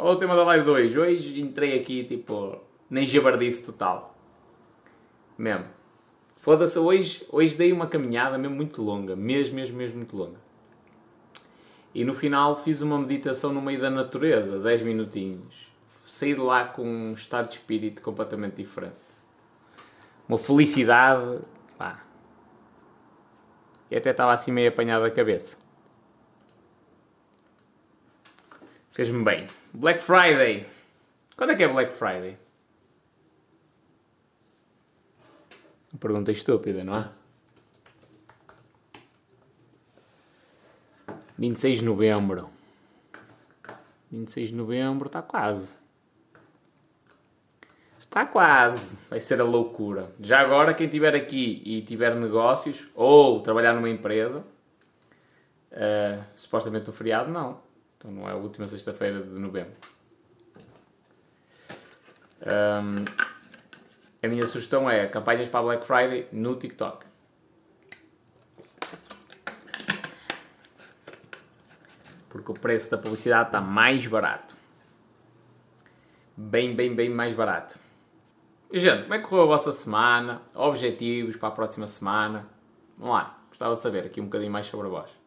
Qual é o tema da live de hoje? Hoje entrei aqui, tipo, nem jabardice total. Mesmo. Foda-se, hoje, hoje dei uma caminhada mesmo muito longa. Mesmo, mesmo, mesmo muito longa. E no final fiz uma meditação no meio da natureza, 10 minutinhos. Saí de lá com um estado de espírito completamente diferente. Uma felicidade. Pá. E até estava assim meio apanhado a cabeça. Fez-me bem. Black Friday. Quando é que é Black Friday? Uma pergunta estúpida, não é? 26 de novembro. 26 de novembro está quase. Está quase. Vai ser a loucura. Já agora, quem estiver aqui e tiver negócios ou trabalhar numa empresa, uh, supostamente o feriado, não. Então não é a última sexta-feira de novembro. Um, a minha sugestão é campanhas para Black Friday no TikTok. Porque o preço da publicidade está mais barato. Bem, bem, bem mais barato. E, gente, como é que correu a vossa semana? Objetivos para a próxima semana? Vamos lá, gostava de saber aqui um bocadinho mais sobre vós.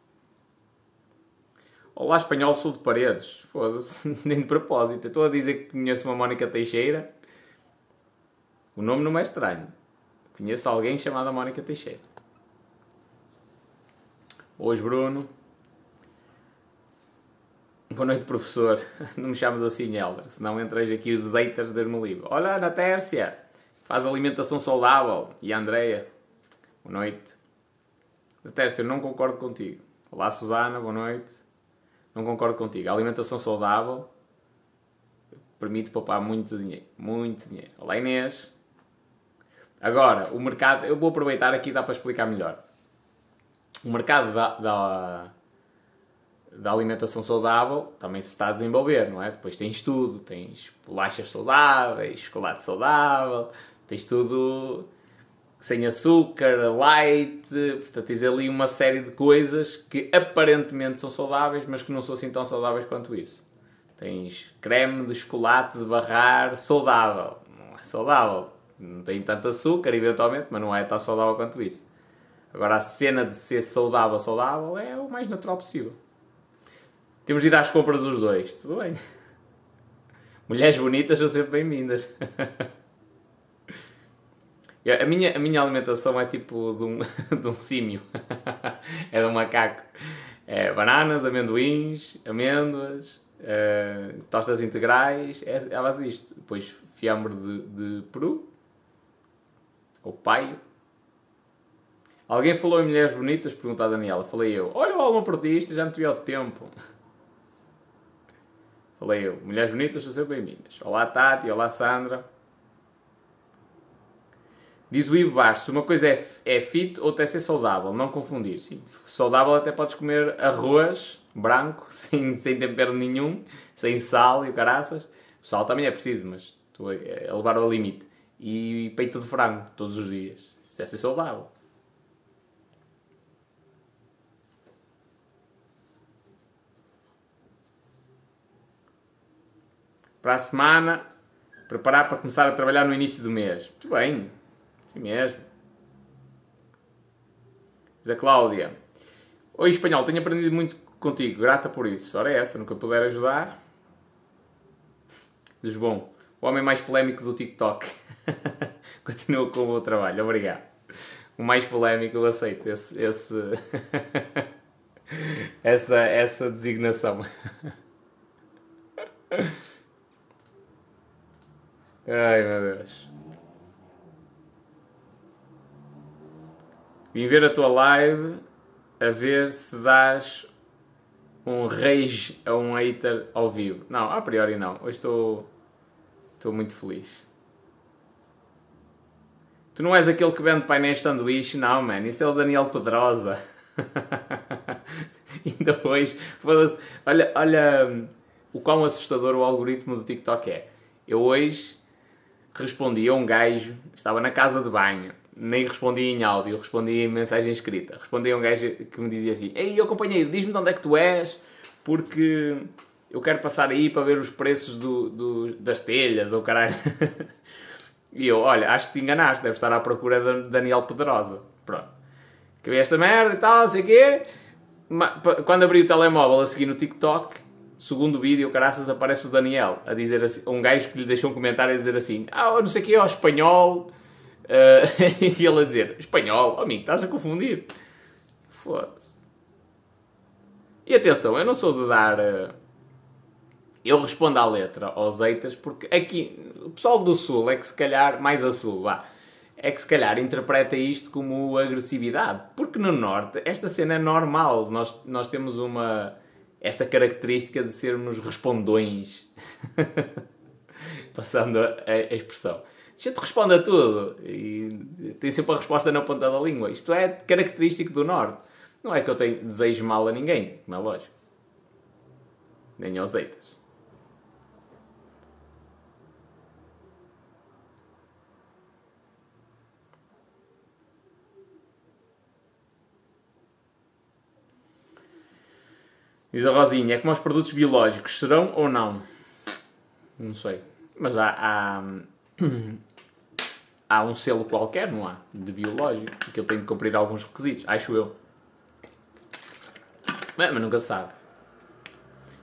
Olá, espanhol, sou de paredes. Foda-se, nem de propósito. Estou a dizer que conheço uma Mónica Teixeira. O nome não é estranho. Conheço alguém chamado Mónica Teixeira. Hoje, Bruno. Boa noite, professor. Não me chames assim, Helder, senão entreis aqui os haters de me livre. Olha, Ana Tércia, faz alimentação saudável. E a Andreia, boa noite. Ana Tércia, eu não concordo contigo. Olá, Susana, boa noite. Não concordo contigo. A alimentação saudável permite poupar muito dinheiro. Muito dinheiro. Olá, Inês. Agora, o mercado... Eu vou aproveitar aqui, dá para explicar melhor. O mercado da, da da alimentação saudável também se está a desenvolver, não é? Depois tens tudo, tens bolachas saudáveis, chocolate saudável, tens tudo sem açúcar, light, portanto tens ali uma série de coisas que aparentemente são saudáveis, mas que não são assim tão saudáveis quanto isso. Tens creme de chocolate de barrar saudável, não é saudável, não tem tanto açúcar eventualmente, mas não é tão saudável quanto isso. Agora a cena de ser saudável, saudável é o mais natural possível. Temos de ir às compras os dois. Tudo bem. Mulheres bonitas são sempre bem-vindas. A minha, a minha alimentação é tipo de um, de um símio. é de um macaco. É bananas, amendoins, amêndoas, uh, tostas integrais. É, é a base disto. Depois fiambre de, de peru. Ou paio. Alguém falou em mulheres bonitas? Perguntou a Daniela. Falei eu. Olha o alma portista, já não tive o tempo. Falei eu, mulheres bonitas são sempre bem-vindas. Olá Tati, olá Sandra. Diz o Ivo Bastos, uma coisa é, é fit, outra é ser saudável, não confundir. Sim, saudável até podes comer arroz branco, sem, sem tempero nenhum, sem sal e caraças. O sal também é preciso, mas estou a levar ao limite. E peito de frango, todos os dias. Isso é ser saudável. para a semana, preparar para começar a trabalhar no início do mês. Muito bem, assim mesmo. Diz a Cláudia. Oi, espanhol, tenho aprendido muito contigo, grata por isso. Ora é essa, nunca puder ajudar. Diz bom, o homem mais polémico do TikTok. Continua com o meu trabalho, obrigado. O mais polémico, eu aceito esse, esse essa, essa designação. Ai meu Deus. Vim ver a tua live a ver se dás um rage a um hater ao vivo. Não, a priori não. Hoje estou. Estou muito feliz. Tu não és aquele que vende painéis sanduíche? Não, mano. Isso é o Daniel Pedrosa. Ainda hoje. Olha, olha hum, o quão assustador o algoritmo do TikTok é. Eu hoje respondi a um gajo, estava na casa de banho, nem respondi em áudio, respondi em mensagem escrita. Respondi a um gajo que me dizia assim: Ei, eu companheiro, diz-me de onde é que tu és, porque eu quero passar aí para ver os preços do, do das telhas ou caralho. e eu, olha, acho que te enganaste, deve estar à procura de Daniel Pedrosa. Pronto. Que vi esta merda e tal, sei o quê. Quando abri o telemóvel a seguir no TikTok, segundo vídeo, caraças, aparece o Daniel a dizer assim, um gajo que lhe deixou um comentário a dizer assim, ah, não sei o quê, ó, espanhol. Uh, e ele a dizer, espanhol, oh, amigo, estás a confundir. Foda-se. E atenção, eu não sou de dar. Uh, eu respondo à letra aos eitas, porque aqui, o pessoal do Sul é que se calhar, mais a Sul, vá, é que se calhar interpreta isto como agressividade. Porque no Norte, esta cena é normal. Nós, nós temos uma. esta característica de sermos respondões. Passando a, a expressão. A gente responde a tudo e tem sempre a resposta na ponta da língua. Isto é característico do Norte. Não é que eu tenho desejo mal a ninguém, não é lógico. Nem aos eitas. Diz a Rosinha, é como os produtos biológicos, serão ou não? Não sei. Mas há, há, há um selo qualquer, não há? De biológico, que ele tem de cumprir alguns requisitos, acho eu. Mas, mas nunca se sabe.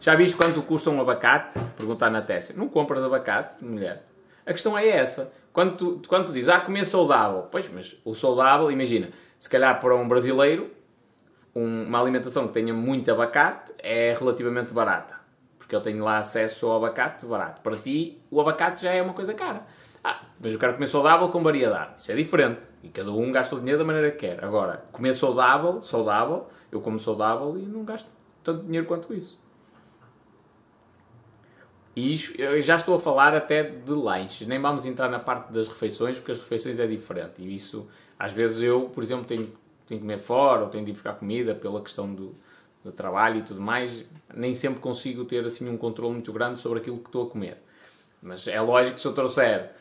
Já viste quanto custa um abacate? Perguntar na Tessia. Não compras abacate, mulher? A questão é essa. Quando tu, quando tu dizes, ah, comer saudável. Pois, mas o saudável, imagina, se calhar para um brasileiro, um, uma alimentação que tenha muito abacate é relativamente barata. Porque ele tem lá acesso ao abacate barato. Para ti, o abacate já é uma coisa cara. Mas eu quero comer saudável com variedade. Isso é diferente. E cada um gasta o dinheiro da maneira que quer. Agora, comer saudável, saudável, eu como saudável e não gasto tanto dinheiro quanto isso. E isto, eu já estou a falar até de lanches. Nem vamos entrar na parte das refeições, porque as refeições é diferente. E isso, às vezes eu, por exemplo, tenho tenho que comer fora ou tenho de ir buscar comida pela questão do, do trabalho e tudo mais, nem sempre consigo ter assim um controle muito grande sobre aquilo que estou a comer. Mas é lógico que se eu trouxer,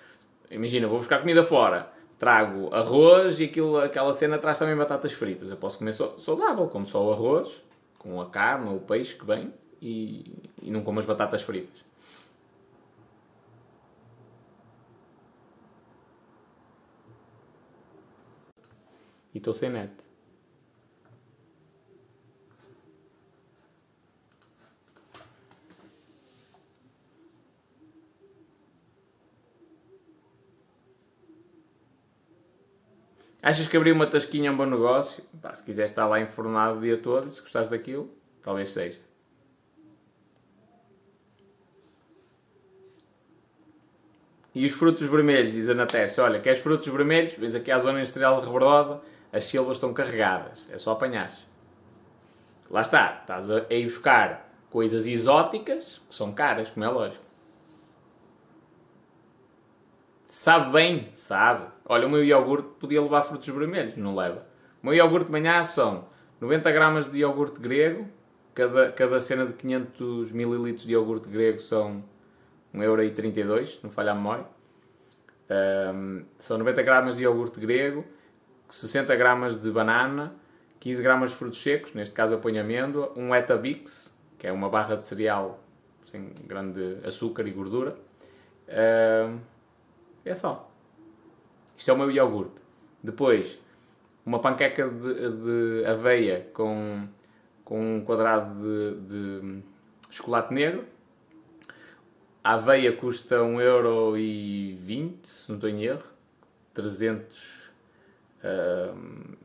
imagina, vou buscar comida fora, trago arroz e aquilo, aquela cena traz também batatas fritas. Eu posso comer saudável, como só o arroz, com a carne ou o peixe que vem e, e não como as batatas fritas. e estou sem net. Achas que abrir uma tasquinha é um bom negócio? Pá, se quiseres estar lá enfornado o dia todo, se gostares daquilo, talvez seja. E os frutos vermelhos, diz a Natércia, olha, queres frutos vermelhos? Vês aqui a zona industrial de Rebordosa, as silvas estão carregadas, é só apanhar. Lá está, estás a, ir buscar coisas exóticas, que são caras, como é lógico. Sabe bem? Sabe. Olha, o meu iogurte podia levar frutos vermelhos, não leva. O meu iogurte de manhã são 90 gramas de iogurte grego, cada, cada cena de 500 ml de iogurte grego são 1,32€, não falha a memória. Um, são 90 gramas de iogurte grego, 60 gramas de banana, 15 gramas de frutos secos, neste caso eu ponho amêndoa, um Etabix, que é uma barra de cereal sem grande açúcar e gordura. Uh, é só. Isto é o meu iogurte. Depois, uma panqueca de, de aveia com, com um quadrado de, de chocolate negro. A aveia custa 1,20€, se não estou em erro. 300 Uh,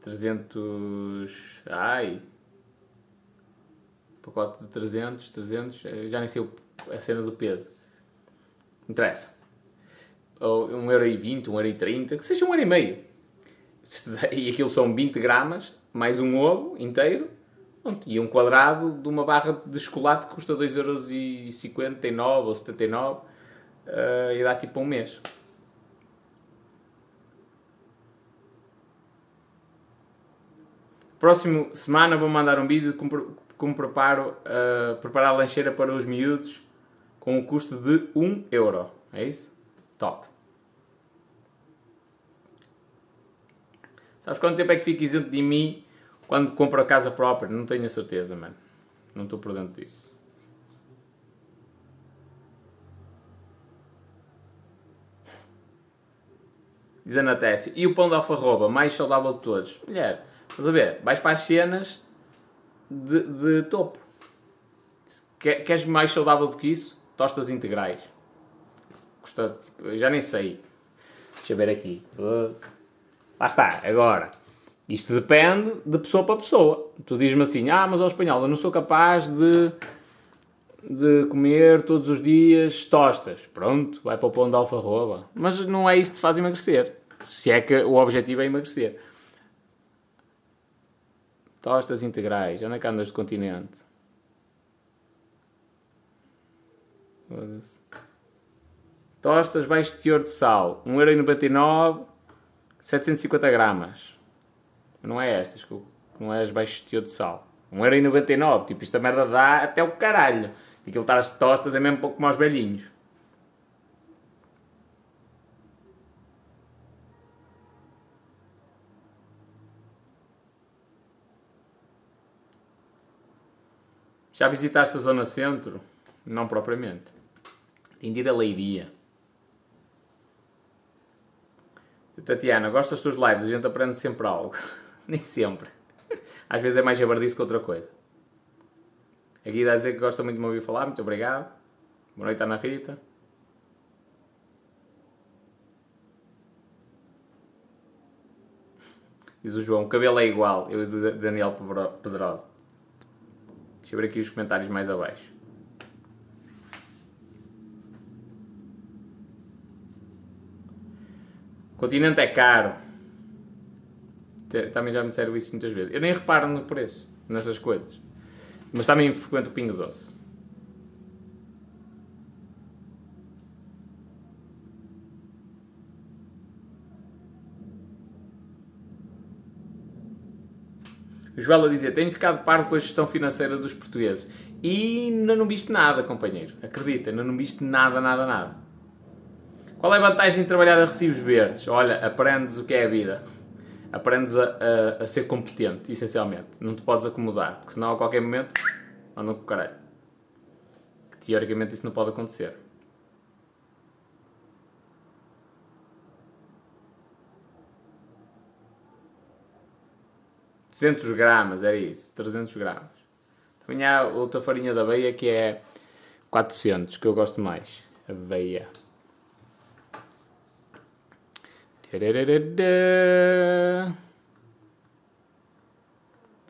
300. Ai! Pacote de 300, 300. Eh, já nem sei a cena do peso. Interessa. Ou 1,20€, 1,30€, que seja 1,5€. E aquilo são 20 gramas, mais um ovo inteiro. E um quadrado de uma barra de chocolate que custa 2,59€ ou 79€ uh, eh, e dá tipo um mês. Próximo semana vou mandar um vídeo de como, como preparo, uh, preparar a lancheira para os miúdos com um custo de 1 euro. É isso? Top. Sabes quanto tempo é que fico isento de mim quando compro a casa própria? Não tenho a certeza, mano. Não estou por dentro disso. Diz a Natécia. E o pão de alfarroba, mais saudável de todos? Mulher, estás a ver? Vais para as cenas de, de topo. Queres mais saudável do que isso? Tostas integrais. Custa, tipo, já nem sei. Deixa eu ver aqui. Lá está, agora. Isto depende de pessoa para pessoa. Tu dizes-me assim, ah, mas ao espanhol eu não sou capaz de, de comer todos os dias tostas. Pronto, vai para o pão de alfarroba. Mas não é isso que te faz emagrecer. Se é que o objetivo é emagrecer. Tostas integrais. Onde é que andas de continente? Tostas baixo teor de sal. 1,99€, 750 gramas. Não é estas, não é as baixo de sal. 1,99€. Tipo, esta merda dá até o caralho. Aquilo estar as tostas é mesmo pouco aos velhinhos. Já visitaste a zona centro? Não propriamente. Tem de ir a Leiria. Tatiana, gosto das tuas lives, a gente aprende sempre algo. Nem sempre. Às vezes é mais jabardice que outra coisa. Aqui dá a dizer que gosta muito de me ouvir falar, muito obrigado. Boa noite, Ana Rita. Diz o João, o cabelo é igual, eu e do Daniel Pedrosa. Deixa eu ver aqui os comentários mais abaixo. Continente é caro. Também já me disseram isso muitas vezes. Eu nem reparo no preço, nessas coisas. Mas também frequento o Pingo Doce. Joela dizia, tenho ficado parvo com a gestão financeira dos portugueses. E ainda não viste nada, companheiro. Acredita, ainda não viste nada, nada, nada. Qual é a vantagem de trabalhar a recibos verdes? Olha, aprendes o que é a vida. Aprendes a, a, a ser competente, essencialmente. Não te podes acomodar, porque senão a qualquer momento andam com o caralho. Teoricamente isso não pode acontecer. ...200 gramas, era isso, 300 gramas. Também há outra farinha da aveia que é 400, que eu gosto mais. Aveia.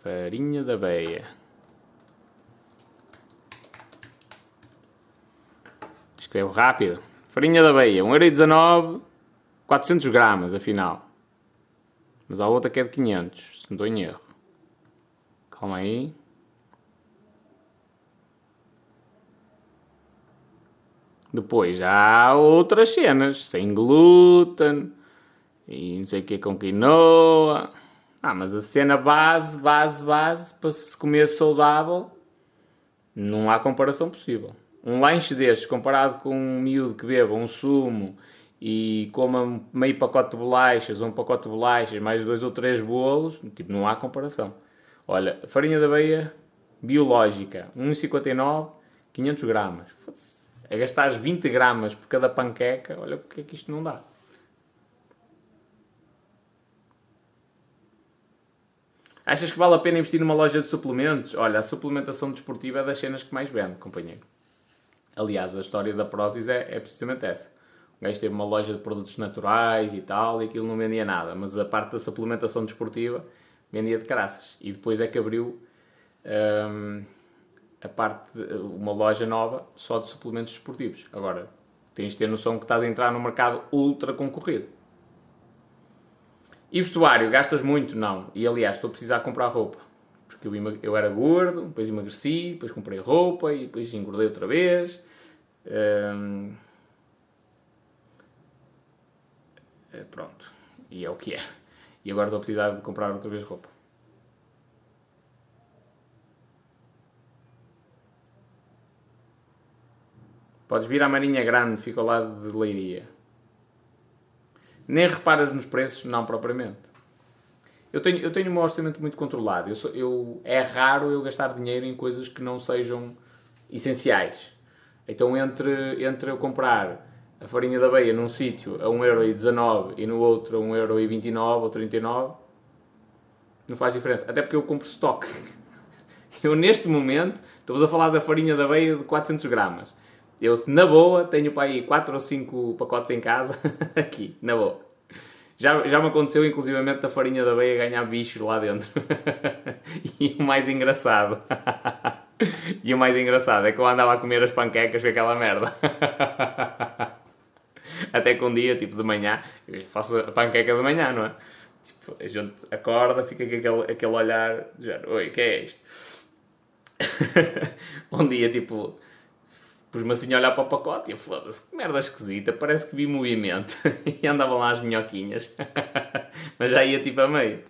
Farinha da beia. Escrevo rápido. Farinha da beia, 1,19€, 400 gramas, afinal. Mas há outra que é de 500, se não estou em erro. Calma aí. Depois há outras cenas, sem glúten, e não sei o que com quinoa. Ah, mas a cena base, base, base, para se comer saudável, não há comparação possível. Um lanche destes, comparado com um miúdo que beba um sumo e coma meio pacote de bolachas ou um pacote de bolachas, mais dois ou três bolos, tipo, não há comparação. Olha, farinha de aveia biológica, 1,59, 500 gramas. A gastar 20 gramas por cada panqueca, olha o que é que isto não dá. Achas que vale a pena investir numa loja de suplementos? Olha, a suplementação desportiva é das cenas que mais vende, companheiro. Aliás, a história da Prozis é, é precisamente essa. O gajo teve uma loja de produtos naturais e tal, e aquilo não vendia nada, mas a parte da suplementação desportiva vendia de caraças. E depois é que abriu hum, a parte, de, uma loja nova só de suplementos desportivos. Agora, tens de ter noção que estás a entrar num mercado ultra concorrido. E vestuário, gastas muito? Não. E aliás, estou a precisar comprar roupa. Porque eu, eu era gordo, depois emagreci, depois comprei roupa e depois engordei outra vez. Hum... É, pronto. E é o que é. E agora estou a precisar de comprar outra vez roupa. Podes vir à Marinha Grande, fica ao lado de Leiria. Nem reparas nos preços? Não, propriamente. Eu tenho, eu tenho um orçamento muito controlado. Eu, sou, eu é raro eu gastar dinheiro em coisas que não sejam essenciais. Então, entre, entre eu comprar a farinha da aveia num sítio a 1,19€ e no outro a 1,29€ ou 39€, não faz diferença. Até porque eu compro estoque. Eu, neste momento, estamos a falar da farinha da aveia de 400 gramas. Eu, na boa, tenho para aí 4 ou 5 pacotes em casa, aqui, na boa. Já, já me aconteceu, inclusivamente, da farinha da aveia ganhar bichos lá dentro. e o mais engraçado... e o mais engraçado é que eu andava a comer as panquecas com aquela merda. Até que um dia, tipo de manhã, faço a panqueca de manhã, não é? Tipo, a gente acorda, fica com aquele, aquele olhar, já, oi, o que é isto? um dia, tipo, pus-me assim a olhar para o pacote e foda-se, que merda esquisita, parece que vi movimento. e andavam lá as minhoquinhas. Mas já ia tipo a meio.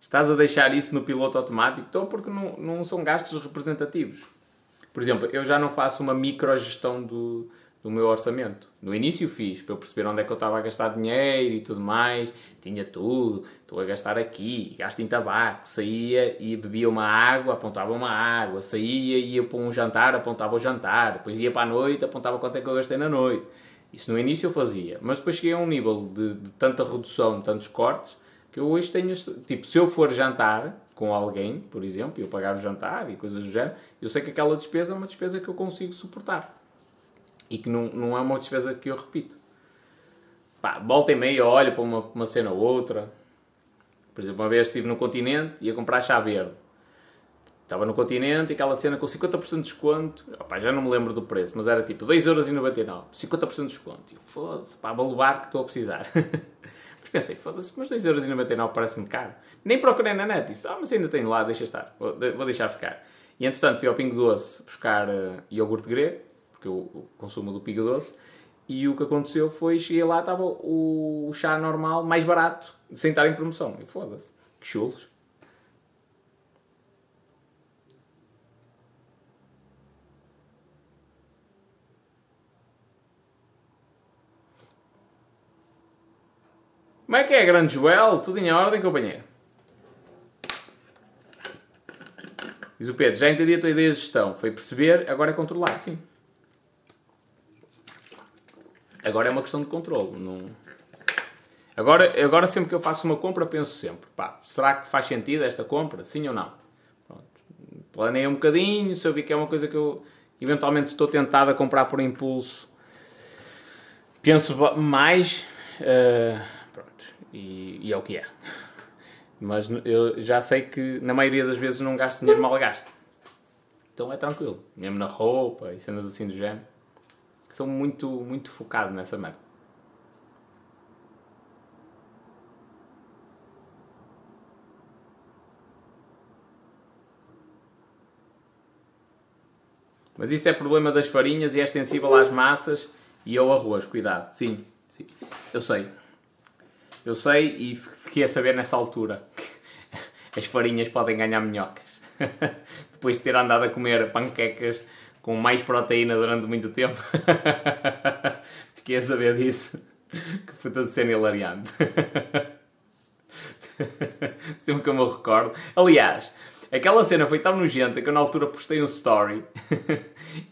Estás a deixar isso no piloto automático? Então, porque não, não são gastos representativos. Por exemplo, eu já não faço uma microgestão do, do meu orçamento. No início fiz, para eu perceber onde é que eu estava a gastar dinheiro e tudo mais. Tinha tudo. Estou a gastar aqui, gasto em tabaco. Saía e bebia uma água, apontava uma água. Saía e ia para um jantar, apontava o jantar. Depois ia para a noite, apontava quanto é que eu gastei na noite. Isso no início eu fazia. Mas depois cheguei a um nível de, de tanta redução, de tantos cortes, que eu hoje tenho, tipo, se eu for jantar com alguém, por exemplo, e eu pagar o jantar e coisas do género, eu sei que aquela despesa é uma despesa que eu consigo suportar. E que não, não é uma despesa que eu repito. Pá, volta e meia, olho para uma, uma cena ou outra. Por exemplo, uma vez estive no continente e ia comprar chá verde. Estava no continente e aquela cena com 50% de desconto. Opa, já não me lembro do preço, mas era tipo 2,99€. 50% de desconto. Foda-se, pá, vou levar que estou a precisar. Mas pensei, foda-se, mas 2,99€ parece-me caro. Nem procurei na net, disse, ah, mas ainda tenho lá, deixa estar, vou, vou deixar ficar. E entretanto fui ao Pingo Doce buscar uh, iogurte grego, porque eu, consumo do Pingo Doce, e o que aconteceu foi, cheguei lá, estava o, o chá normal, mais barato, sem estar em promoção. E foda-se, que chulos. Como é que é, grande Joel? Tudo em ordem, companheiro? Diz o Pedro, já entendi a tua ideia de gestão. Foi perceber, agora é controlar, sim. Agora é uma questão de controle. Não... Agora, agora sempre que eu faço uma compra, penso sempre, pá, será que faz sentido esta compra? Sim ou não? Pronto. Planei um bocadinho, se eu vi que é uma coisa que eu eventualmente estou tentado a comprar por impulso, penso mais... Uh e, e é o que é. Mas eu já sei que na maioria das vezes não gasto dinheiro mal gasto. Então é tranquilo. Mesmo na roupa e cenas assim do género. Sou muito, muito focado nessa merda. Mas isso é problema das farinhas e é extensível às massas e ao arroz. Cuidado. Sim, sim. Eu sei. Eu sei e fiquei a saber nessa altura que as farinhas podem ganhar minhocas. Depois de ter andado a comer panquecas com mais proteína durante muito tempo, fiquei a saber disso. Que foi tudo sendo hilariante. Sempre que eu me recordo. Aliás, aquela cena foi tão nojenta que eu na altura postei um story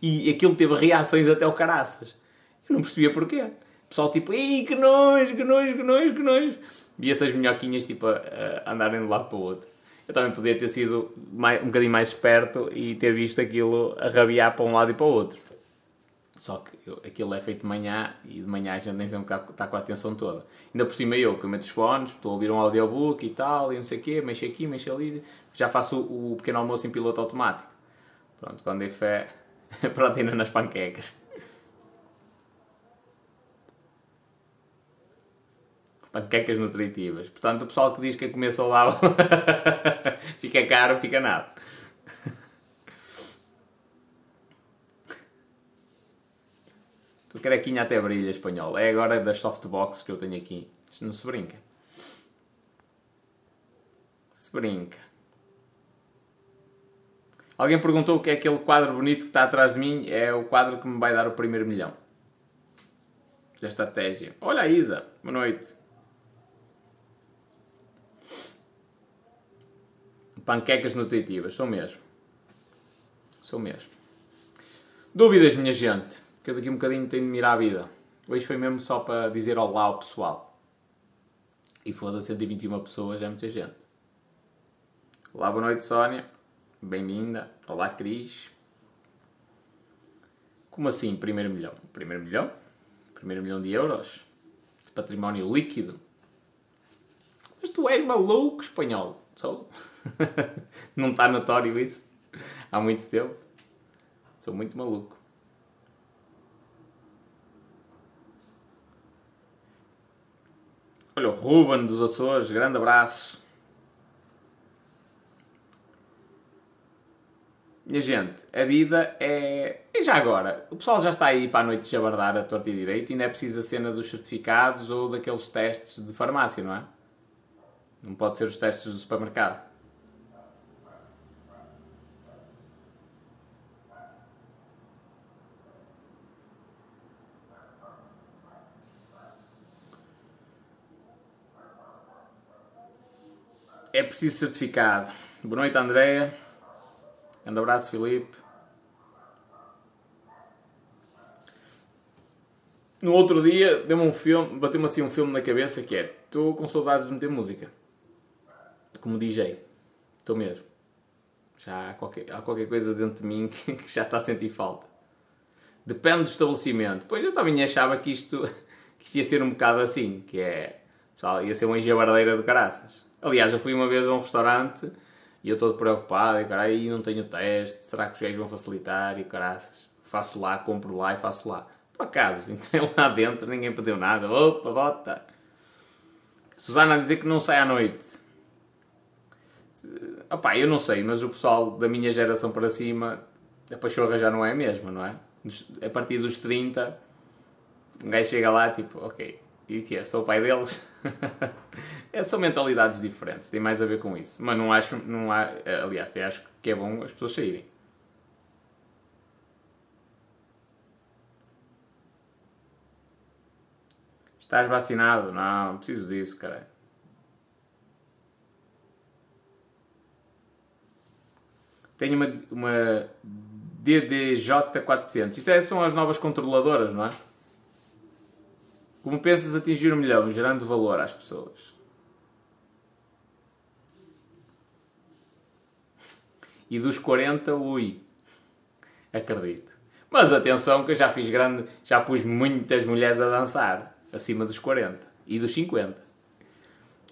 e aquilo teve reações até o caraças. Eu não percebia porquê pessoal tipo, ei, que nojo, que nojo, que nojo, que nojo. E essas minhoquinhas tipo a, a andarem de um lado para o outro. Eu também podia ter sido mais, um bocadinho mais esperto e ter visto aquilo a rabiar para um lado e para o outro. Só que eu, aquilo é feito de manhã e de manhã a gente nem sempre está com a atenção toda. Ainda por cima eu, que eu meto os fones, estou a ouvir um audiobook e tal, e não sei o quê, mexo aqui, mexo ali, já faço o, o pequeno almoço em piloto automático. Pronto, quando é fé, proteína nas panquecas. Panquecas nutritivas. Portanto, o pessoal que diz que é comer saudável fica caro, fica nada. Tu carequinha até brilha, espanhol. É agora das softbox que eu tenho aqui. Isto não se brinca. Se brinca. Alguém perguntou o que é aquele quadro bonito que está atrás de mim. É o quadro que me vai dar o primeiro milhão. da estratégia. Olha a Isa, boa noite. Panquecas nutritivas, sou mesmo. Sou mesmo. Dúvidas, minha gente? Que eu daqui um bocadinho tenho de mirar a vida. Hoje foi mesmo só para dizer olá ao pessoal. E foda-se 121 pessoas, é muita gente. Olá, boa noite, Sónia. Bem-vinda. Olá, Cris. Como assim, primeiro milhão? Primeiro milhão? Primeiro milhão de euros? De património líquido? Mas tu és maluco, espanhol. Sou. Não está notório isso? Há muito tempo. Sou muito maluco. Olha, o Ruben dos Açores, grande abraço. Minha gente, a vida é. E já agora? O pessoal já está aí para a noite de jabardar a torta e direito, ainda é preciso a cena dos certificados ou daqueles testes de farmácia, não é? Não pode ser os testes do supermercado. É preciso certificado. Boa noite, Andréia. Grande abraço, Filipe. No outro dia, deu-me um filme, bateu-me assim um filme na cabeça que é Estou com saudades de meter música. Como DJ. Estou mesmo. Já há qualquer, há qualquer coisa dentro de mim que, que já está a sentir falta. Depende do estabelecimento. Pois eu também achava que isto, que isto ia ser um bocado assim, que é. Pessoal, ia ser uma enjabardeira de caraças. Aliás, eu fui uma vez a um restaurante e eu estou preocupado, e caralho, não tenho teste, será que os gajos vão facilitar? E caraças, faço lá, compro lá e faço lá. Por acaso, entrei lá dentro, ninguém pediu nada, opa, bota. Susana a dizer que não sai à noite. Opá, eu não sei, mas o pessoal da minha geração para cima, a pachorra já não é a mesma, não é? A partir dos 30, um gajo chega lá tipo, ok, e que é? Sou o pai deles? é, são mentalidades diferentes, tem mais a ver com isso. Mas não acho, não há, aliás, até acho que é bom as pessoas saírem. Estás vacinado? Não preciso disso, caralho. Tenho uma, uma DDJ400. Isso é, são as novas controladoras, não é? Como pensas atingir um milhão, gerando valor às pessoas? E dos 40, ui. Acredito. Mas atenção que eu já fiz grande, já pus muitas mulheres a dançar, acima dos 40 e dos 50.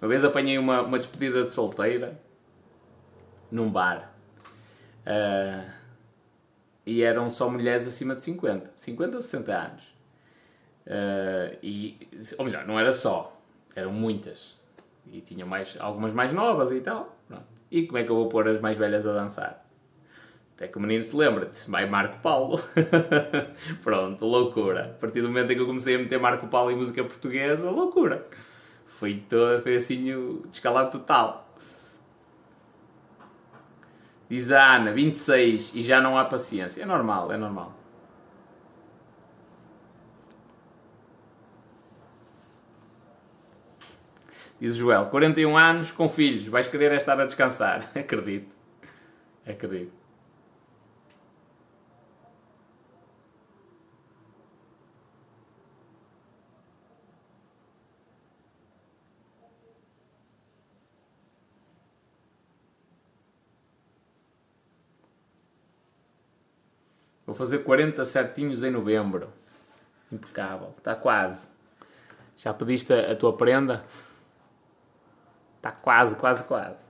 Uma vez apanhei uma, uma despedida de solteira num bar. Uh, e eram só mulheres acima de 50, 50 a 60 anos. Uh, e, ou melhor, não era só, eram muitas. E tinham mais, algumas mais novas e tal. Pronto. E como é que eu vou pôr as mais velhas a dançar? Até que o menino se lembra, disse, vai Marco Paulo. Pronto, loucura. A partir do momento em que eu comecei a meter Marco Paulo em música portuguesa, loucura. Foi, todo, foi assim o descalado total. Diz a Ana, 26 e já não há paciência. É normal, é normal. Diz Joel, 41 anos, com filhos, vais querer é estar a descansar. Acredito. Acredito. Fazer 40 certinhos em novembro. Impecável. Está quase. Já pediste a tua prenda? Está quase, quase, quase.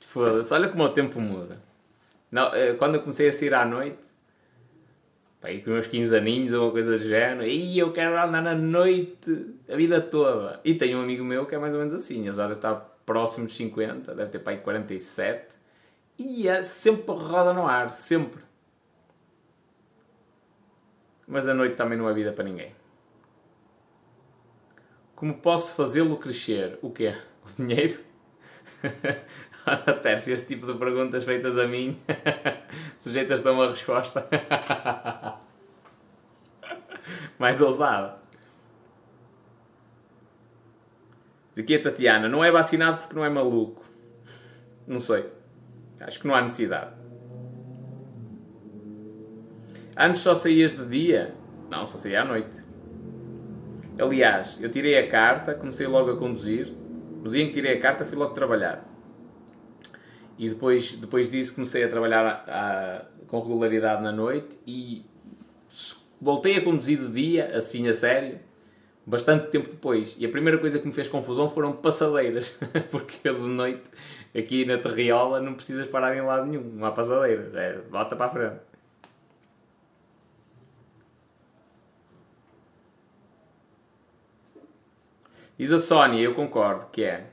Foda-se, olha como o tempo muda. Não, eh, quando eu comecei a sair à noite, com meus 15 aninhos ou uma coisa do género, e eu quero andar na noite a vida toda. E tenho um amigo meu que é mais ou menos assim, já deve estar próximo dos 50, deve ter para aí 47, e é sempre roda no ar, sempre. Mas a noite também não é vida para ninguém. Como posso fazê-lo crescer? O quê? O dinheiro? Ora, Tércio, esse tipo de perguntas feitas a mim, sujeitas a uma resposta mais ousada. Diz aqui a Tatiana, não é vacinado porque não é maluco. Não sei. Acho que não há necessidade. Antes só saías de dia? Não, só saía à noite. Aliás, eu tirei a carta, comecei logo a conduzir. No dia em que tirei a carta, fui logo trabalhar. E depois, depois disso comecei a trabalhar a, a, com regularidade na noite e voltei a conduzir de dia, assim a sério, bastante tempo depois. E a primeira coisa que me fez confusão foram passadeiras, porque de noite, aqui na Terriola, não precisas parar em lado nenhum, não há passadeiras, é volta para a frente. Diz a Sónia, eu concordo que é.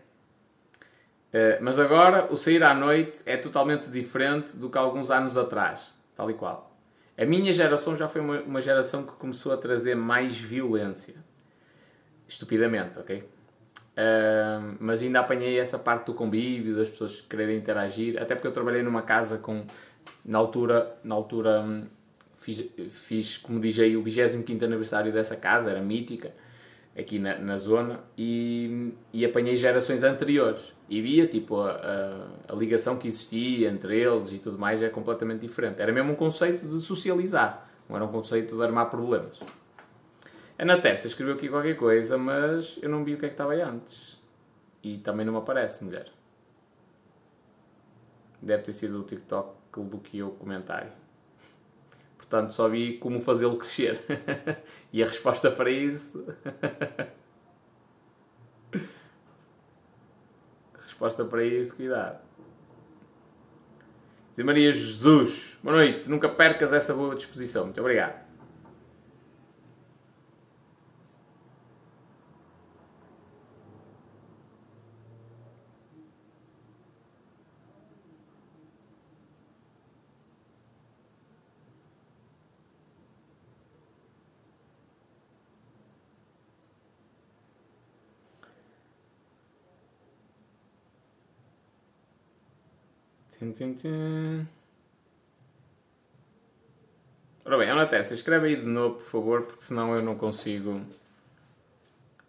Uh, mas agora o sair à noite é totalmente diferente do que alguns anos atrás, tal e qual. A minha geração já foi uma, uma geração que começou a trazer mais violência. Estupidamente, ok? Uh, mas ainda apanhei essa parte do convívio, das pessoas quererem interagir, até porque eu trabalhei numa casa com. Na altura, na altura hum, fiz, fiz como DJ o 25 aniversário dessa casa, era mítica aqui na, na zona e, e apanhei gerações anteriores e via tipo a, a, a, ligação que existia entre eles e tudo mais é completamente diferente. Era mesmo um conceito de socializar, não era um conceito de armar problemas. A Natessa escreveu aqui qualquer coisa, mas eu não vi o que é que estava aí antes. E também não me aparece, mulher. Deve ter sido o TikTok que bloqueou o comentário. Portanto, só vi como fazê-lo crescer. e a resposta para isso. resposta para isso, cuidado. Diz Maria Jesus, boa noite, nunca percas essa boa disposição. Muito obrigado. Ora bem, Ana Tessa, escreve aí de novo, por favor, porque senão eu não consigo.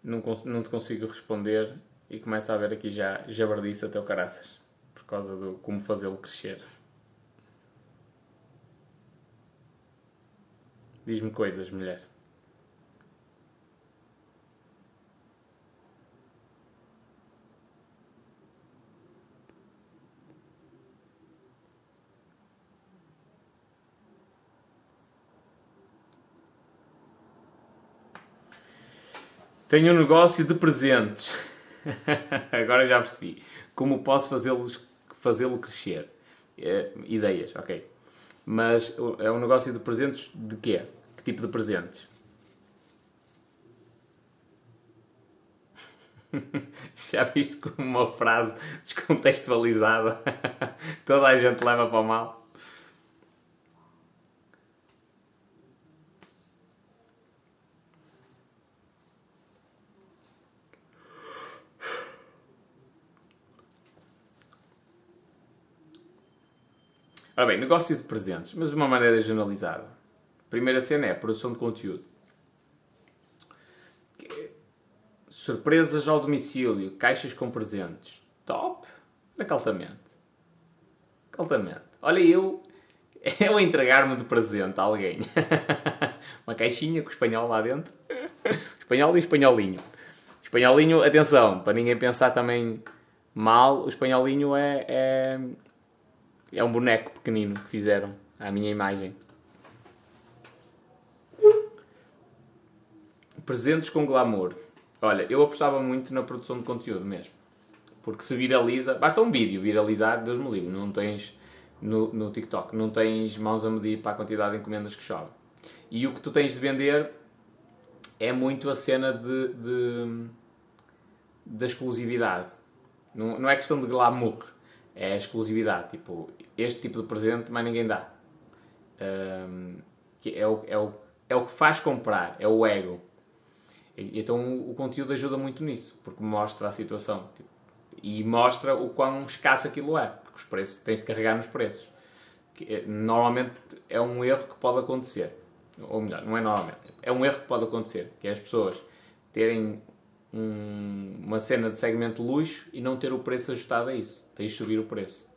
Não, não te consigo responder e começa a haver aqui já jabardice até o caraças. Por causa do como fazê-lo crescer. Diz-me coisas, mulher. Tenho um negócio de presentes. Agora já percebi. Como posso fazê-lo fazê crescer? É, ideias, ok. Mas é um negócio de presentes de quê? Que tipo de presentes? já viste como uma frase descontextualizada toda a gente leva para o mal? Ora bem, negócio de presentes, mas de uma maneira generalizada. Primeira cena é produção de conteúdo. Surpresas ao domicílio, caixas com presentes. Top! Olha que altamente. altamente. Olha eu, eu entregar-me de presente a alguém. uma caixinha com o espanhol lá dentro. espanhol e espanholinho. Espanholinho, atenção, para ninguém pensar também mal, o espanholinho é, é é um boneco pequenino que fizeram à minha imagem. Presentes com glamour. Olha, eu apostava muito na produção de conteúdo mesmo. Porque se viraliza, basta um vídeo viralizar, Deus me livre, não tens no, no TikTok, não tens mãos a medir para a quantidade de encomendas que chove. E o que tu tens de vender é muito a cena de, de, de exclusividade. Não, não é questão de glamour é exclusividade. Tipo, este tipo de presente mais ninguém dá. Um, que é, o, é, o, é o que faz comprar, é o ego. E, então o conteúdo ajuda muito nisso, porque mostra a situação. Tipo, E mostra o quão escasso aquilo é, porque os preços tens de carregar nos preços. Que, é, normalmente é um erro que pode acontecer. Ou melhor, não é normalmente. É um erro que pode acontecer, que é as pessoas terem um, uma cena de segmento luxo e não ter o preço ajustado a isso. Tens de subir o preço.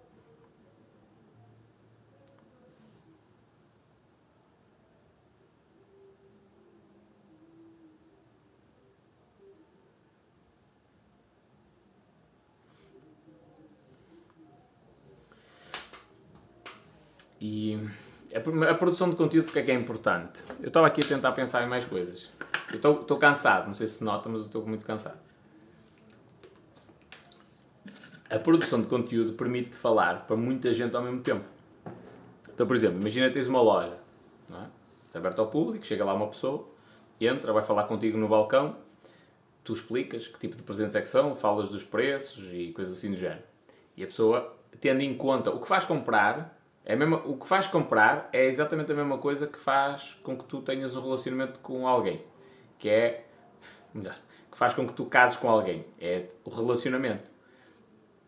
E a, produção de conteúdo porque é que é importante? Eu estava aqui a tentar pensar em mais coisas. Eu estou cansado, não sei se nota, mas eu estou muito cansado. A produção de conteúdo permite-te falar para muita gente ao mesmo tempo. Então, por exemplo, imagina tens uma loja, não é? Está aberta ao público, chega lá uma pessoa, entra, vai falar contigo no balcão, tu explicas que tipo de presentes é que são, falas dos preços e coisas assim do género. E a pessoa, tendo em conta o que faz comprar, é mesmo, o que faz comprar é exatamente a mesma coisa que faz com que tu tenhas um relacionamento com alguém. Que é. Melhor. Que faz com que tu cases com alguém. É o relacionamento.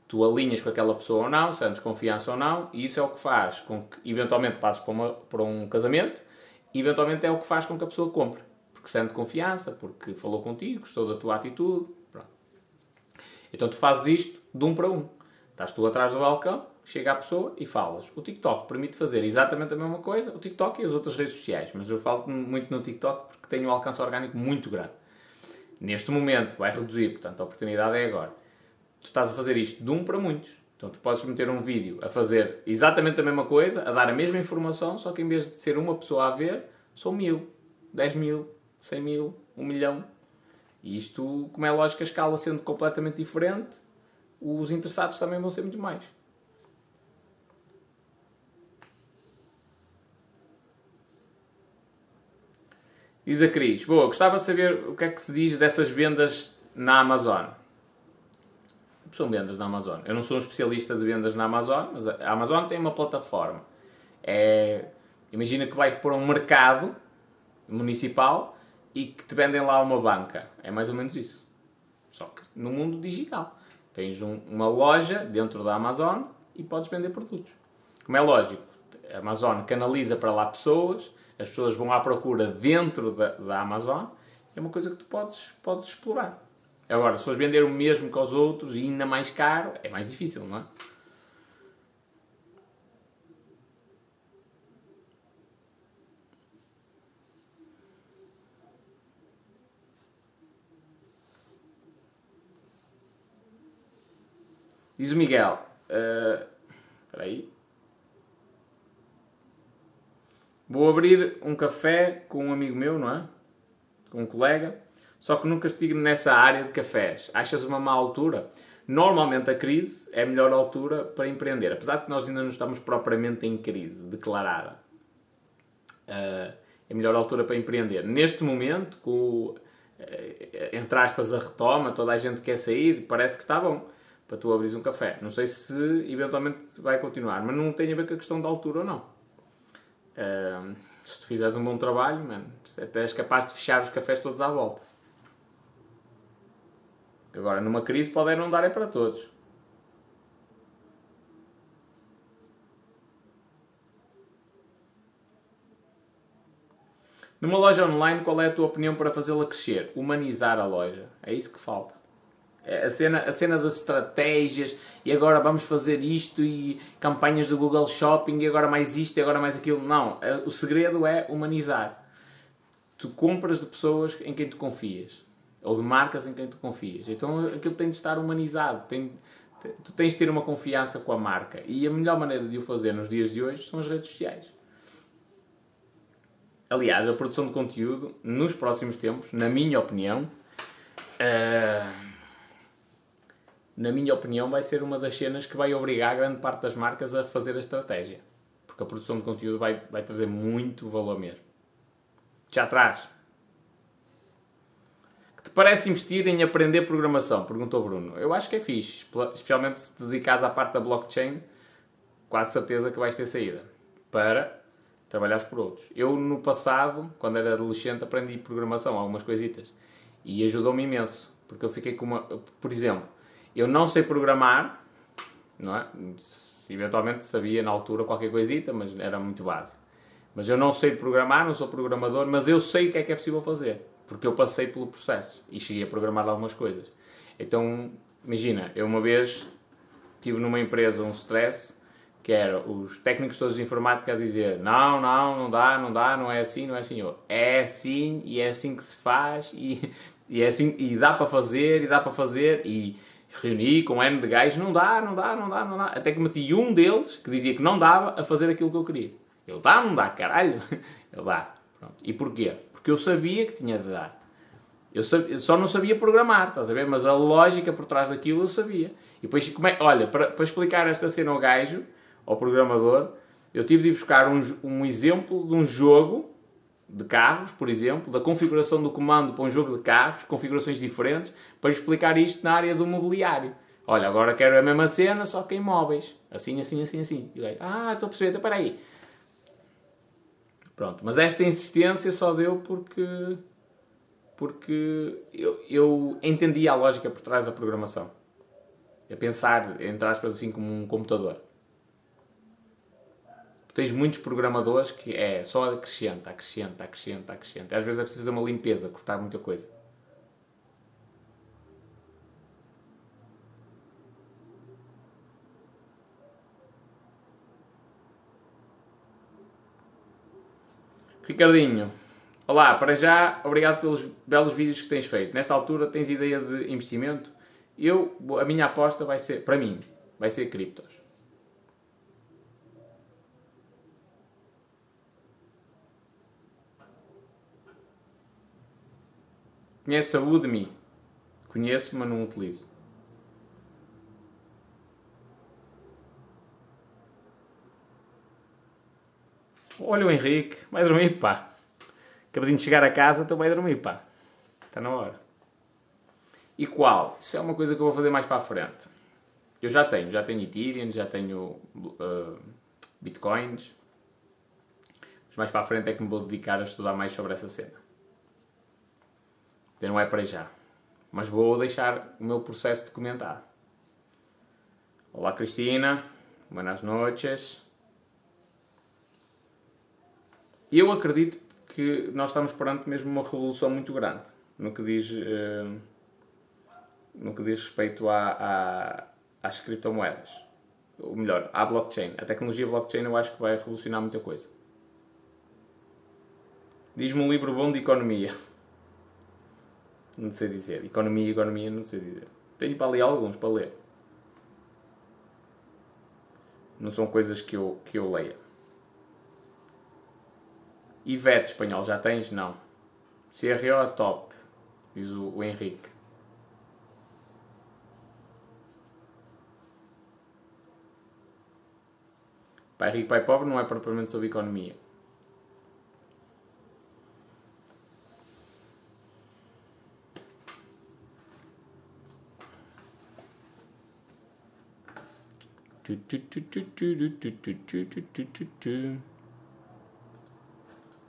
Tu alinhas com aquela pessoa ou não, sentes confiança ou não, e isso é o que faz com que eventualmente passes para, uma, para um casamento, e eventualmente é o que faz com que a pessoa compre. Porque sente confiança, porque falou contigo, gostou da tua atitude. Pronto. Então tu fazes isto de um para um. Estás tu atrás do balcão, chega a pessoa e falas. O TikTok permite fazer exatamente a mesma coisa, o TikTok e as outras redes sociais, mas eu falo muito no TikTok porque tem um alcance orgânico muito grande. Neste momento vai reduzir, portanto a oportunidade é agora. Tu estás a fazer isto de um para muitos. Então tu podes meter um vídeo a fazer exatamente a mesma coisa, a dar a mesma informação, só que em vez de ser uma pessoa a ver, são mil, dez mil, cem mil, um milhão. E isto, como é lógico, a escala sendo completamente diferente, os interessados também vão ser muito mais. Diz a Cris, boa, gostava de saber o que é que se diz dessas vendas na Amazon. São vendas na Amazon. Eu não sou um especialista de vendas na Amazon, mas a Amazon tem uma plataforma. É, imagina que vais para um mercado municipal e que te vendem lá uma banca. É mais ou menos isso. Só que no mundo digital. Tens um, uma loja dentro da Amazon e podes vender produtos. Como é lógico, a Amazon canaliza para lá pessoas, as pessoas vão à procura dentro da, da Amazon, é uma coisa que tu podes, podes explorar. Agora, se fores vender o mesmo que aos outros e ainda mais caro, é mais difícil, não é? Diz o Miguel. Uh, espera aí. Vou abrir um café com um amigo meu, não é? Com um colega. Só que nunca estive nessa área de cafés. Achas uma má altura? Normalmente a crise é a melhor altura para empreender. Apesar de que nós ainda não estamos propriamente em crise declarada. Uh, é a melhor altura para empreender. Neste momento, com, uh, entre aspas, a retoma, toda a gente quer sair, parece que está bom para tu abrir um café. Não sei se eventualmente vai continuar, mas não tem a ver com a questão da altura ou não se tu fizeres um bom trabalho, man, até és capaz de fechar os cafés todos à volta. Agora, numa crise, pode não dar é para todos. Numa loja online, qual é a tua opinião para fazê-la crescer? Humanizar a loja. É isso que falta. É a cena, a cena das estratégias e agora vamos fazer isto e campanhas do Google Shopping e agora mais isto e agora mais aquilo. Não, é, o segredo é humanizar. Tu compras de pessoas em quem tu confias ou de marcas em quem tu confias. Então aquilo tem de estar humanizado. Tem, tu tens de ter uma confiança com a marca e a melhor maneira de o fazer nos dias de hoje são as redes sociais. Aliás, a produção de conteúdo nos próximos tempos, na minha opinião, uh na minha opinião, vai ser uma das cenas que vai obrigar a grande parte das marcas a fazer a estratégia. Porque a produção de conteúdo vai, vai trazer muito valor mesmo. Já traz. Que te parece investir em aprender programação? Perguntou Bruno. Eu acho que é fixe. Especialmente se te dedicares à parte da blockchain, quase certeza que vais ter saída. Para trabalhares por outros. Eu, no passado, quando era adolescente, aprendi programação, algumas coisitas. E ajudou-me imenso. Porque eu fiquei com uma... Por exemplo Eu não sei programar, não é? Eventualmente sabia na altura qualquer coisita, mas era muito básico. Mas eu não sei programar, não sou programador, mas eu sei o que é que é possível fazer. Porque eu passei pelo processo e cheguei a programar algumas coisas. Então, imagina, eu uma vez tive numa empresa um stress que era os técnicos todos de informática a dizer não, não, não dá, não dá, não é assim, não é assim. Eu, é assim e é assim que se faz e, e é assim, e dá para fazer, e dá para fazer, e reuni com um N de gajos, não dá, não dá, não dá, não dá. Até que meti um deles que dizia que não dava a fazer aquilo que eu queria. Eu dá, não dá, caralho. Ele dá. Pronto. E porquê? Porque eu sabia que tinha de dar. Eu, sabia, só não sabia programar, estás a ver? Mas a lógica por trás daquilo eu sabia. E depois, como é, olha, para, para explicar esta cena ao gajo, ao programador, eu tive de ir buscar um, um exemplo de um jogo de carros, por exemplo, da configuração do comando para um jogo de carros, configurações diferentes, para explicar isto na área do mobiliário. Olha, agora quero a mesma cena, só que em móveis. Assim, assim, assim, assim. E ah, estou a perceber, então, espera aí. Pronto, mas esta insistência só deu porque porque eu, eu entendi a lógica por trás da programação. É pensar, entre aspas, assim como um computador. Tens muitos programadores que é só acrescenta, acrescenta, acrescenta, acrescenta. Às vezes é preciso fazer uma limpeza, cortar muita coisa. Ricardinho, olá, para já, obrigado pelos belos vídeos que tens feito. Nesta altura, tens ideia de investimento? Eu, a minha aposta vai ser, para mim, vai ser criptos. Conhece a Udemy? Conheço, mas não utilizo. Olha o Henrique, vai dormir, pá. Acabei de chegar a casa, então vai dormir, pá. Está na hora. E qual? Isso é uma coisa que eu vou fazer mais para a frente. Eu já tenho, já tenho Ethereum, já tenho uh, Bitcoins. Mas mais para a frente é que me vou dedicar a estudar mais sobre essa cena. Não é para já. Mas vou deixar o meu processo documentado. Olá Cristina, buenas noches. Eu acredito que nós estamos perante mesmo uma revolução muito grande no que diz, uh, no que diz respeito à, à, às criptomoedas. Ou melhor, à blockchain. A tecnologia blockchain eu acho que vai revolucionar muita coisa. Diz-me um livro bom de economia. Não sei dizer. Economia, economia, não sei dizer. Tenho para ali alguns para ler. Não são coisas que eu, que eu leia. Ivete espanhol, já tens? Não. CRO top, diz o, o Henrique. Pai rico, pai pobre não é propriamente sobre economia.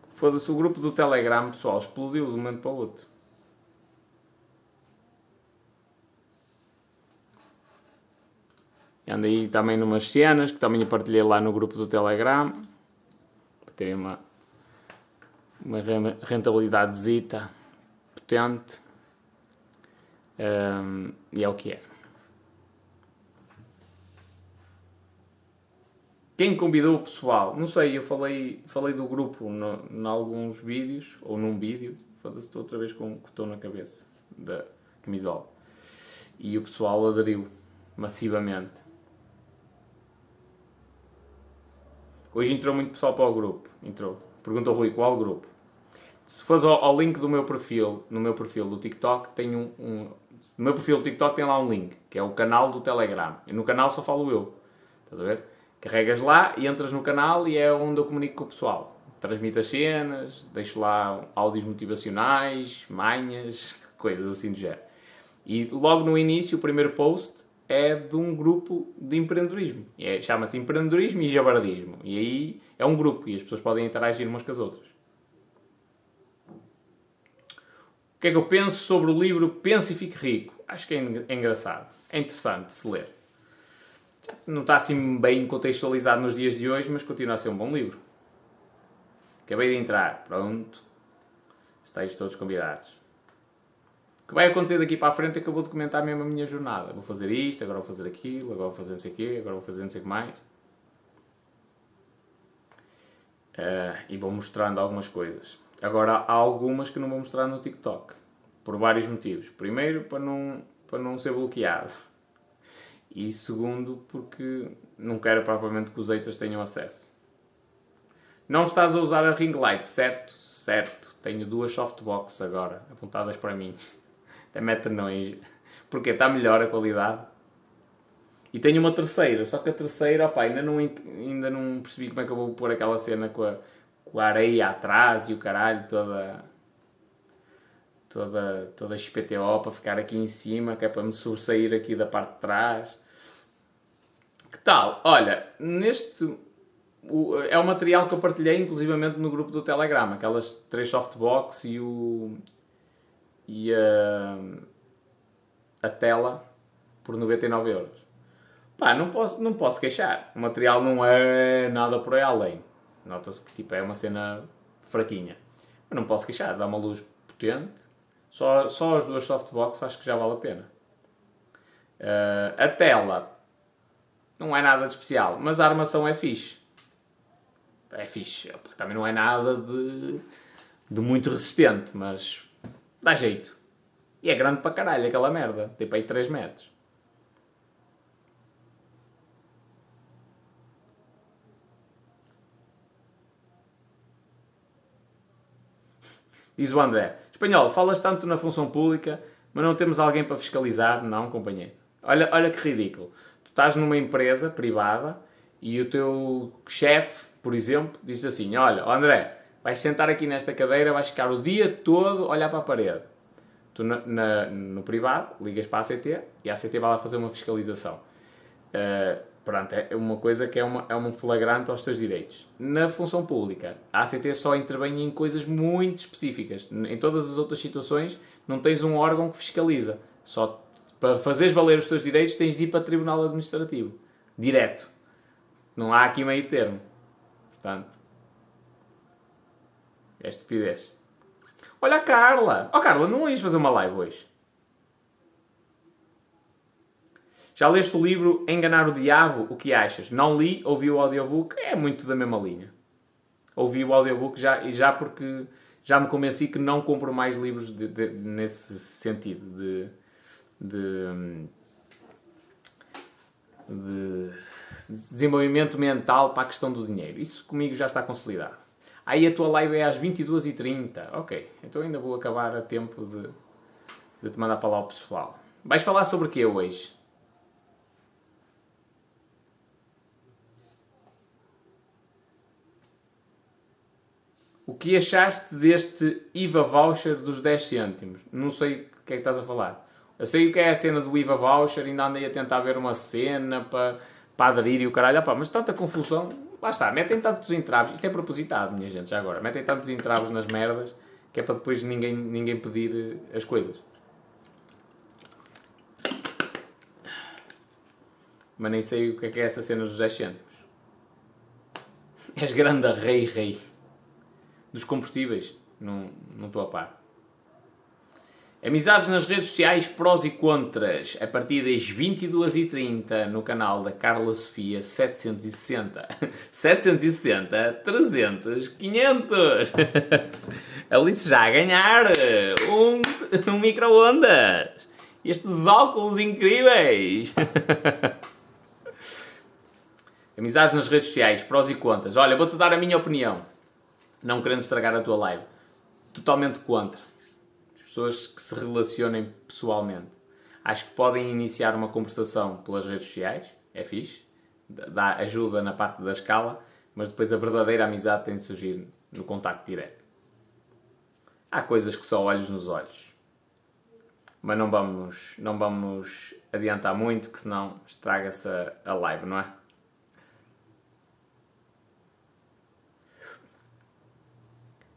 Foda-se, o grupo do Telegram, pessoal, explodiu de um momento para o outro. Ando aí também numas cenas que também partilhei lá no grupo do Telegram. Para terem uma, uma rentabilidadezita potente. Um, e é o que é. Quem convidou o pessoal? Não sei, eu falei, falei do grupo em alguns vídeos, ou num vídeo, foda-se, estou outra vez com o estou na cabeça da camisola. E o pessoal aderiu massivamente. Hoje entrou muito pessoal para o grupo. Entrou. Perguntou Rui, qual grupo? Se fores ao, ao, link do meu perfil, no meu perfil do TikTok, tem um, um, No meu perfil do TikTok tem lá um link, que é o canal do Telegram. E no canal só falo eu. Estás a ver? Carregas lá e entras no canal e é onde eu comunico com o pessoal. Transmito as cenas, deixo lá áudios motivacionais, manhas, coisas assim do género. E logo no início, o primeiro post é de um grupo de empreendedorismo. É, Chama-se Empreendedorismo e Jabardismo. E aí é um grupo e as pessoas podem interagir umas com as outras. O que é que eu penso sobre o livro Pense e Fique Rico? Acho que é engraçado. É interessante de se ler. Não está assim bem contextualizado nos dias de hoje, mas continua a ser um bom livro. Acabei de entrar, pronto. Estáis todos convidados. O que vai acontecer daqui para a frente é que eu vou documentar mesmo a minha jornada. Vou fazer isto, agora vou fazer aquilo, agora vou fazer não sei o quê, agora vou fazer não sei o que mais. Uh, e vou mostrando algumas coisas. Agora, há algumas que não vou mostrar no TikTok. Por vários motivos. Primeiro, para não, para não ser bloqueado. E segundo, porque não quero propriamente que os haters tenham acesso. Não estás a usar a ring light, certo? Certo. Tenho duas softbox agora, apontadas para mim. Até mete nojo. Porque está melhor a qualidade. E tenho uma terceira, só que a terceira, opa, ainda, não, ainda não percebi como é que eu vou pôr aquela cena com a, com a areia atrás e o caralho, toda. toda, toda XPTO para ficar aqui em cima, que é para me sobressair aqui da parte de trás. Que tal? Olha, neste. O, é o material que eu partilhei inclusivamente no grupo do Telegram, aquelas três softbox e o. e a. a tela por 99 euros. Pá, não posso, não posso queixar. O material não é nada por aí além. Nota-se que tipo, é uma cena fraquinha. Mas não posso queixar, dá uma luz potente. Só, só as duas softbox acho que já vale a pena. Uh, a tela não é nada de especial, mas a armação é fixe. É fixe. Também não é nada de, de muito resistente, mas dá jeito. E é grande para caralho aquela merda. Para aí 3 metros. Diz o André. Espanhol, falas tanto na função pública, mas não temos alguém para fiscalizar? Não, companheiro. Olha, olha que ridículo. Estás numa empresa privada e o teu chefe, por exemplo, diz assim: Olha, André, vais sentar aqui nesta cadeira, vais ficar o dia todo a olhar para a parede. Tu, na, na, no privado, ligas para a ACT e a ACT vai lá fazer uma fiscalização. Uh, Pronto, é uma coisa que é, uma, é um flagrante aos teus direitos. Na função pública, a ACT só intervém em coisas muito específicas. Em todas as outras situações, não tens um órgão que fiscaliza. Só para fazeres valer os teus direitos, tens de ir para Tribunal Administrativo. Direto. Não há aqui meio termo. Portanto, é estupidez. Olha a Carla! Oh Carla, não ias fazer uma live hoje? Já leste o livro Enganar o Diabo? O que achas? Não li, ouvi o audiobook, é muito da mesma linha. Ouvi o audiobook já, já porque já me convenci que não compro mais livros de, de, nesse sentido de, de, de, desenvolvimento mental para a questão do dinheiro. Isso comigo já está consolidado. Aí a tua live é às 22h30. Ok, então ainda vou acabar a tempo de, de te mandar para lá o pessoal. Vais falar sobre o que hoje? O que achaste deste IVA voucher dos 10 cêntimos? Não sei o que é que estás a falar. Eu sei o que é a cena do IVA voucher, ainda andei a tentar ver uma cena para, para aderir e o caralho. Opa, mas tanta confusão. Lá está, metem tantos entraves. Isto é propositado, minha gente, já agora. Metem tantos entraves nas merdas que é para depois ninguém, ninguém pedir eh, as coisas. Mas nem sei o que é que é essa cena dos 10 cêntimos. És grande rei, rei dos combustíveis. Não, não estou a par. Amizades nas redes sociais, prós e contras. A partir das 22h30 no canal da Carla Sofia 760. 760, 300, 500. Alice já a ganhar um, um micro-ondas. Estes óculos incríveis. Amizades nas redes sociais, prós e contras. Olha, vou-te dar a minha opinião não querendo estragar a tua live. Totalmente contra. As pessoas que se relacionem pessoalmente. Acho que podem iniciar uma conversação pelas redes sociais, é fixe, dá ajuda na parte da escala, mas depois a verdadeira amizade tem de surgir no contacto direto. Há coisas que só olhos nos olhos. Mas não vamos, não vamos adiantar muito, que senão estraga-se a live, não é?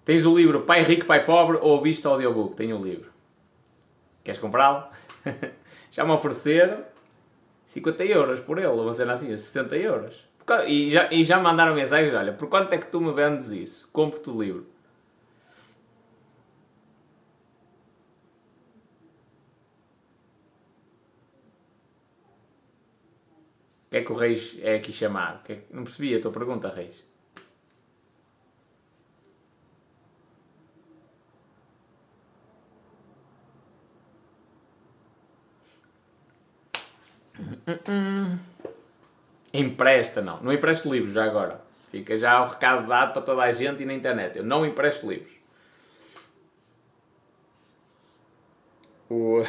Tens o livro Pai Rico, Pai Pobre ou Vista Audiobook? Tenho o livro. Queres comprá-lo? Já me ofereceram. 50 euros por ele, uma cena assim, 60 euros. E já, e já mandaram mensagens, olha, por quanto é que tu me vendes isso? Compro-te o livro. O que é que o Reis é aqui chamado? É. Não percebi a tua pergunta, Reis. Empresta, não. Não empresto livros já agora. Fica já o recado dado para toda a gente e na internet. Eu não empresto livros. O,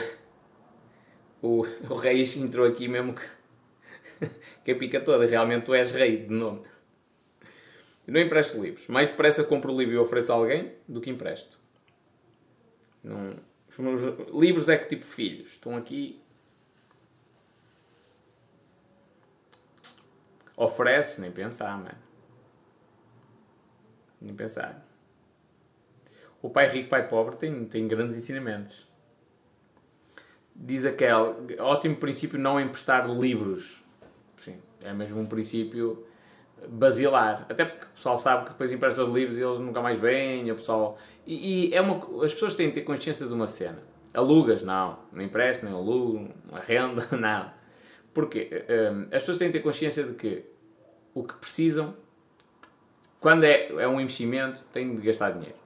o, o Reis entrou aqui mesmo que, que a pica toda. Realmente tu és rei de nome. Eu não empresto livros. Mais depressa compro o livro e ofereço a alguém do que empresto. Não, os meus livros é que tipo filhos. Estão aqui Oferece, nem pensar, mano. Nem pensar. O pai rico, pai pobre tem, tem grandes ensinamentos. Diz aquele, ótimo princípio não emprestar livros. Sim, é mesmo um princípio basilar. Até porque o pessoal sabe que depois empresta os livros e eles nunca mais vêm. O pessoal... E, e, é uma, as pessoas têm que ter consciência de uma cena. Alugas? Não. Não empresta, nem alugo, não arrenda, nada. Porque um, as pessoas têm que ter consciência de que o que precisam, quando é, é um investimento, têm de gastar dinheiro.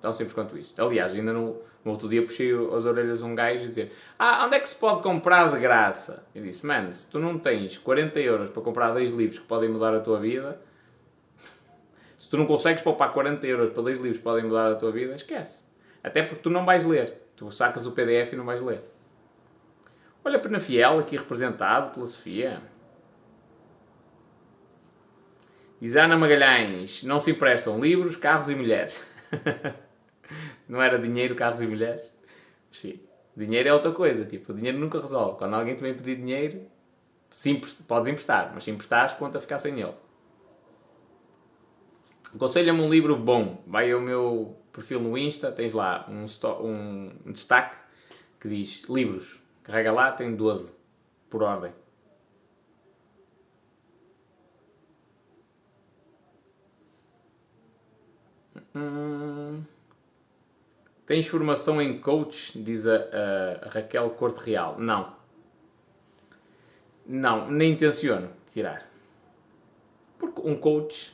Tão simples quanto isto. Aliás, ainda no, no outro dia puxei as orelhas um gajo e dizer Ah, onde é que se pode comprar de graça? Eu disse, mano, se tu não tens 40 euros para comprar 10 livros que podem mudar a tua vida, se tu não consegues poupar 40 euros para 10 livros que podem mudar a tua vida, esquece. Até porque tu não vais ler. Tu sacas o PDF e não vais ler. Olha para na Fiel, aqui representado pela Sofia. Diz Ana Magalhães: não se emprestam livros, carros e mulheres. não era dinheiro, carros e mulheres? Sim. Dinheiro é outra coisa. Tipo, o dinheiro nunca resolve. Quando alguém te vem pedir dinheiro, sim, podes emprestar, mas se emprestares, conta ficar sem ele. Aconselha-me um livro bom. Vai ao meu perfil no Insta, tens lá um, um destaque que diz livros. Carrega lá, tem 12 por ordem. Tens formação em coach? Diz a, a, Raquel Corte Real. Não. Não, nem intenciono tirar. Porque um coach.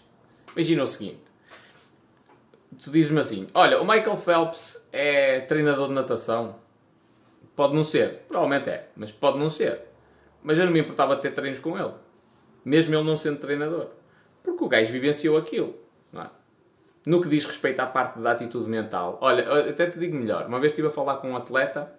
Imagina o seguinte: tu dizes-me assim, olha, o Michael Phelps é treinador de natação. Pode não ser, provavelmente é, mas pode não ser. Mas eu não me importava de ter treinos com ele, mesmo ele não sendo treinador, porque o gajo vivenciou aquilo. É? No que diz respeito à parte da atitude mental, olha, até te digo melhor, uma vez estive a falar com um atleta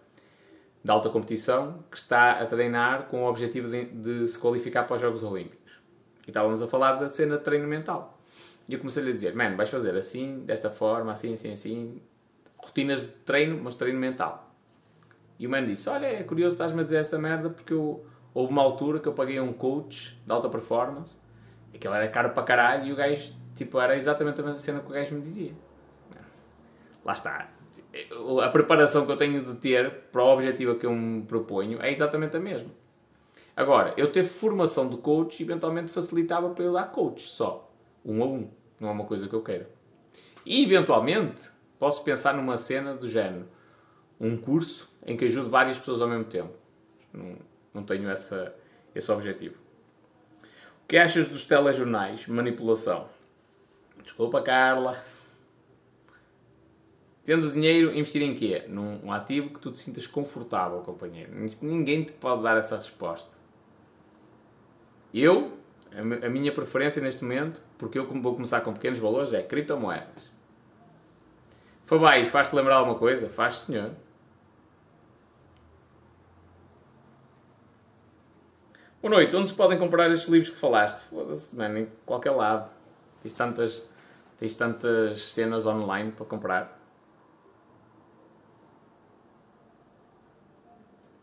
de alta competição que está a treinar com o objetivo de, de se qualificar para os Jogos Olímpicos. E estávamos a falar da cena de treino mental. E eu comecei-lhe a dizer, mano, vais fazer assim, desta forma, assim, assim, assim, rotinas de treino, mas treino mental. E o mano disse, olha, é curioso estás-me a dizer essa merda porque eu, houve uma altura que eu paguei um coach de alta performance, aquilo era caro para caralho, e o gajo Tipo, era exatamente a mesma cena que o gajo me dizia. Lá está. A preparação que eu tenho de ter para o objetivo que eu me proponho é exatamente a mesma. Agora, eu ter formação de coach eventualmente facilitava para eu dar coach só. Um a um. Não é uma coisa que eu quero. E eventualmente posso pensar numa cena do género. Um curso em que ajude várias pessoas ao mesmo tempo. Não, não tenho essa, esse objetivo. O que achas dos telejornais? Manipulação. Desculpa, Carla. Tendo dinheiro, investir em quê? Num ativo que tu te sintas confortável, companheiro. Ninguém te pode dar essa resposta. Eu, a minha preferência neste momento, porque eu vou começar com pequenos valores, é criptomoedas. Fabais, faz-te lembrar alguma coisa? Faz, senhor. Boa noite, onde se podem comprar estes livros que falaste? Foda-se, mano, em qualquer lado. Tens tantas Tens tantas cenas online para comprar.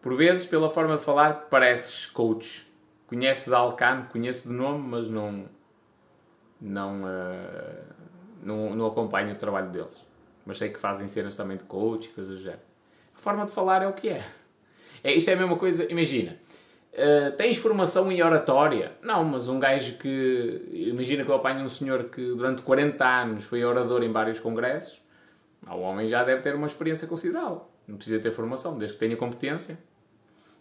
Por vezes, pela forma de falar, pareces coach. Conheces a Alcan, conheço de nome, mas não, não, uh, não, não acompanho o trabalho deles. Mas sei que fazem cenas também de coach, coisas do género. A forma de falar é o que é. é isto é a mesma coisa, imagina. Uh, tens formação em oratória? Não, mas um gajo que. Imagina que eu apanho um senhor que durante 40 anos foi orador em vários congressos. O homem já deve ter uma experiência considerável. Não precisa ter formação, desde que tenha competência.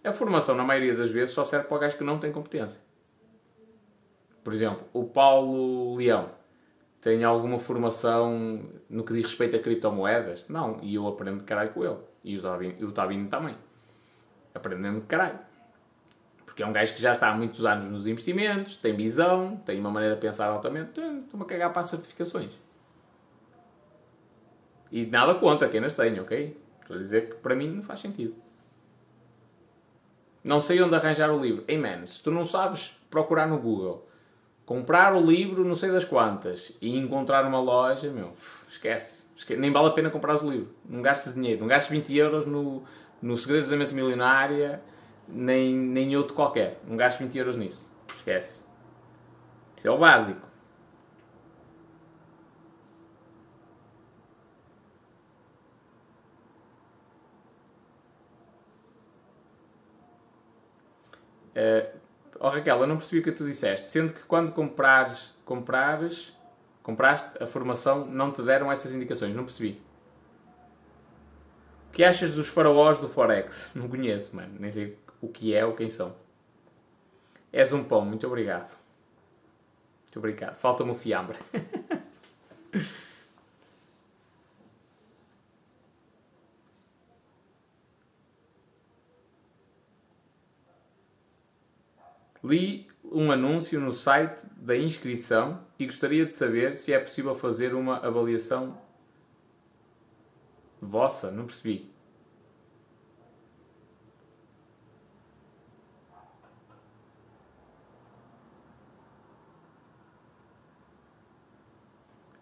A formação, na maioria das vezes, só serve para o gajo que não tem competência. Por exemplo, o Paulo Leão tem alguma formação no que diz respeito a criptomoedas? Não, e eu aprendo de caralho com ele. E o Tabino também. Aprendo mesmo de caralho. Porque é um gajo que já está há muitos anos nos investimentos, tem visão, tem uma maneira de pensar altamente. Estou-me a cagar para as certificações. E nada contra quem nas tem, ok? Estou a dizer que para mim não faz sentido. Não sei onde arranjar o livro. Hey man, se tu não sabes procurar no Google, comprar o livro não sei das quantas e encontrar uma loja, meu, esquece. esquece. Nem vale a pena comprar o livro. Não gastes dinheiro. Não gastes 20 euros no, no Segredos da Mente Milionária nem, nem outro qualquer. Não gasto 20 euros nisso. Esquece. Isso é o básico. Uh, oh Raquel, eu não percebi o que tu disseste. Sendo que quando comprares, comprares, compraste a formação, não te deram essas indicações. Não percebi. O que achas dos faraós do Forex? Não conheço, mano. Nem sei o que é ou quem são. És um pão, muito obrigado. Muito obrigado. Falta-me o fiambre. Li um anúncio no site da inscrição e gostaria de saber se é possível fazer uma avaliação vossa. Não percebi.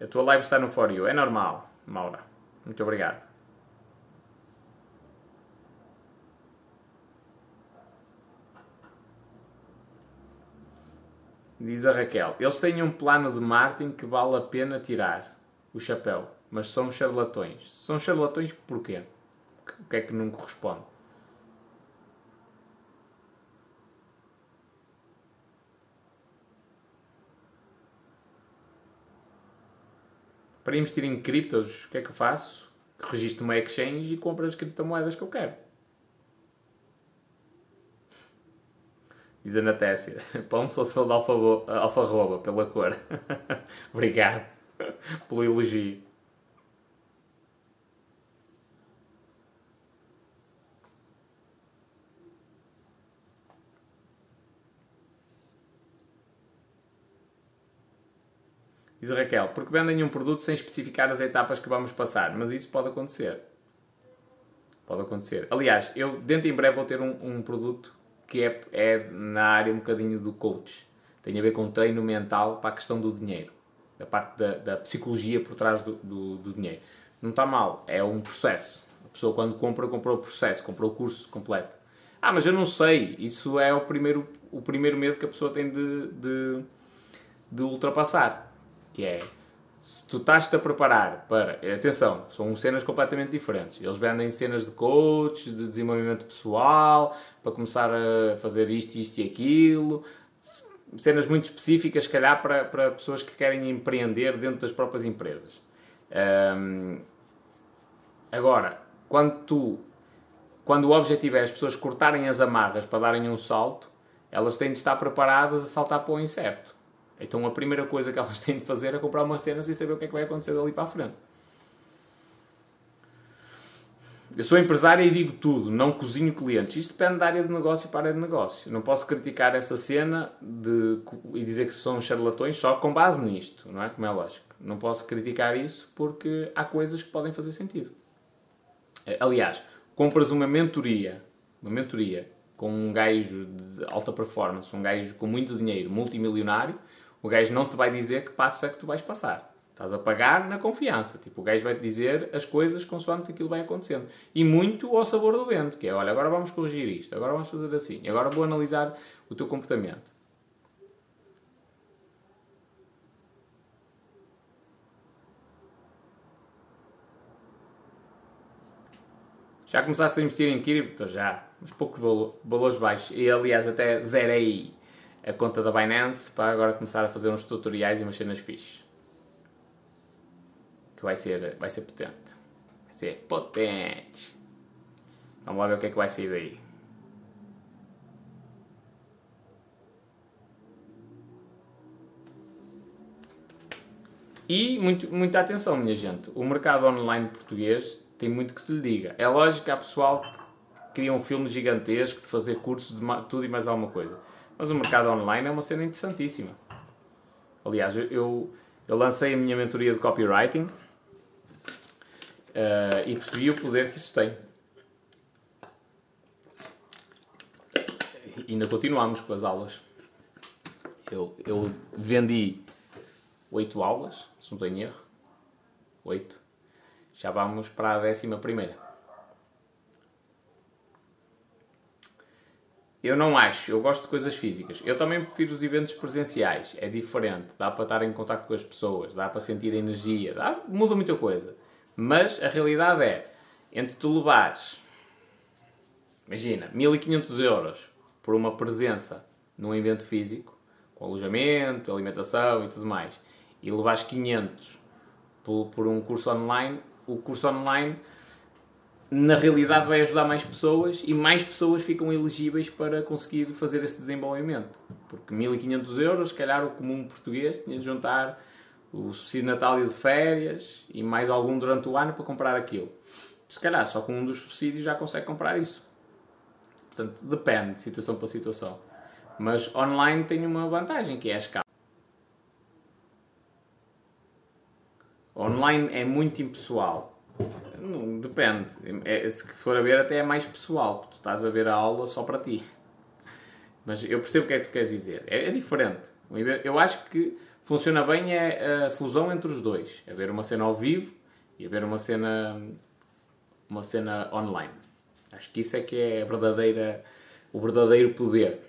A tua live está no For You. É normal, Maura. Muito obrigado. Diz a Raquel: Eles têm um plano de marketing que vale a pena tirar o chapéu, mas são charlatões. São charlatões porquê? O que é que não corresponde? Para investir em criptos, o que é que eu faço? Registro uma exchange e compro as criptomoedas que eu quero. Diz a Ana Tércia, pão só sou de alfarroba pela cor. Obrigado pelo elogio. Diz Raquel, porque vendem um produto sem especificar as etapas que vamos passar, mas isso pode acontecer. Pode acontecer. Aliás, eu dentro em breve vou ter um, um produto que é, é na área um bocadinho do coach. Tem a ver com treino mental para a questão do dinheiro, da parte da, da psicologia por trás do, do, do, dinheiro. Não está mal, é um processo. A pessoa quando compra, comprou o processo, comprou o curso completo. Ah, mas eu não sei. Isso é o primeiro, o primeiro medo que a pessoa tem de, de, de ultrapassar que é se tu estás-te a preparar para. Atenção, são cenas completamente diferentes. Eles vendem cenas de coach, de desenvolvimento pessoal, para começar a fazer isto, isto e aquilo. Cenas muito específicas, se calhar, para, para pessoas que querem empreender dentro das próprias empresas. Um, agora, quando tu. Quando o objetivo é as pessoas cortarem as amarras para darem um salto, elas têm de estar preparadas a saltar para o incerto. Então a primeira coisa que elas têm de fazer é comprar uma cena sem saber o que é que vai acontecer dali para a frente. Eu sou empresário e digo tudo, não cozinho clientes. Isto depende da área de negócio para a área de negócio. Não posso criticar essa cena de, e dizer que são charlatões só com base nisto, não é? Como é lógico. Não posso criticar isso porque há coisas que podem fazer sentido. Eh, aliás, compras uma mentoria, uma mentoria com um gajo de alta performance, um gajo com muito dinheiro, multimilionário, o gajo não te vai dizer que passa é que tu vais passar. Estás a pagar na confiança. Tipo, o gajo vai te dizer as coisas consoante aquilo vai acontecendo. E muito ao sabor do vento, que é, olha, agora vamos corrigir isto, agora vamos fazer assim, agora vou analisar o teu comportamento. Já começaste a investir em cripto? Já, mas poucos valores baixos. E aliás, até zerei a conta da Binance para agora começar a fazer uns tutoriais e umas cenas fixes. Que vai ser, vai ser potente. Vai ser potente. Vamos lá ver o que é que vai sair daí. E muito, muita atenção, minha gente. O mercado online português tem muito que se lhe diga. É lógico que há pessoal que cria um filme gigantesco de fazer cursos de tudo e mais alguma coisa. Mas o mercado online é uma cena interessantíssima. Aliás, eu, eu lancei a minha mentoria de copywriting uh, e percebi o poder que isso tem. E ainda continuamos com as aulas. Eu, eu vendi oito aulas, se não tenho erro. Já vamos para a décima primeira. Eu não acho, eu gosto de coisas físicas. Eu também prefiro os eventos presenciais. É diferente, dá para estar em contato com as pessoas, dá para sentir energia, dá, muda muita coisa. Mas a realidade é, entre tu levares, imagina, 1500 euros por uma presença num evento físico, com alojamento, alimentação e tudo mais, e levares 500 por, por um curso online, o curso online na realidade vai ajudar mais pessoas e mais pessoas ficam elegíveis para conseguir fazer esse desenvolvimento. Porque 1500 euros, se calhar o comum português tinha de juntar o subsídio de Natal e de férias e mais algum durante o ano para comprar aquilo. Se calhar só com um dos subsídios já consegue comprar isso. Portanto, depende de situação para situação. Mas online tem uma vantagem que é a escala. Online é muito impessoal não, depende. É, se for a ver, até é mais pessoal, porque tu estás a ver a aula só para ti. Mas eu percebo o que é que tu queres dizer. É, é diferente. Eu acho que funciona bem é a fusão entre os dois. É ver uma cena ao vivo e a ver uma cena, uma cena online. Acho que isso é que é verdadeira, o verdadeiro poder.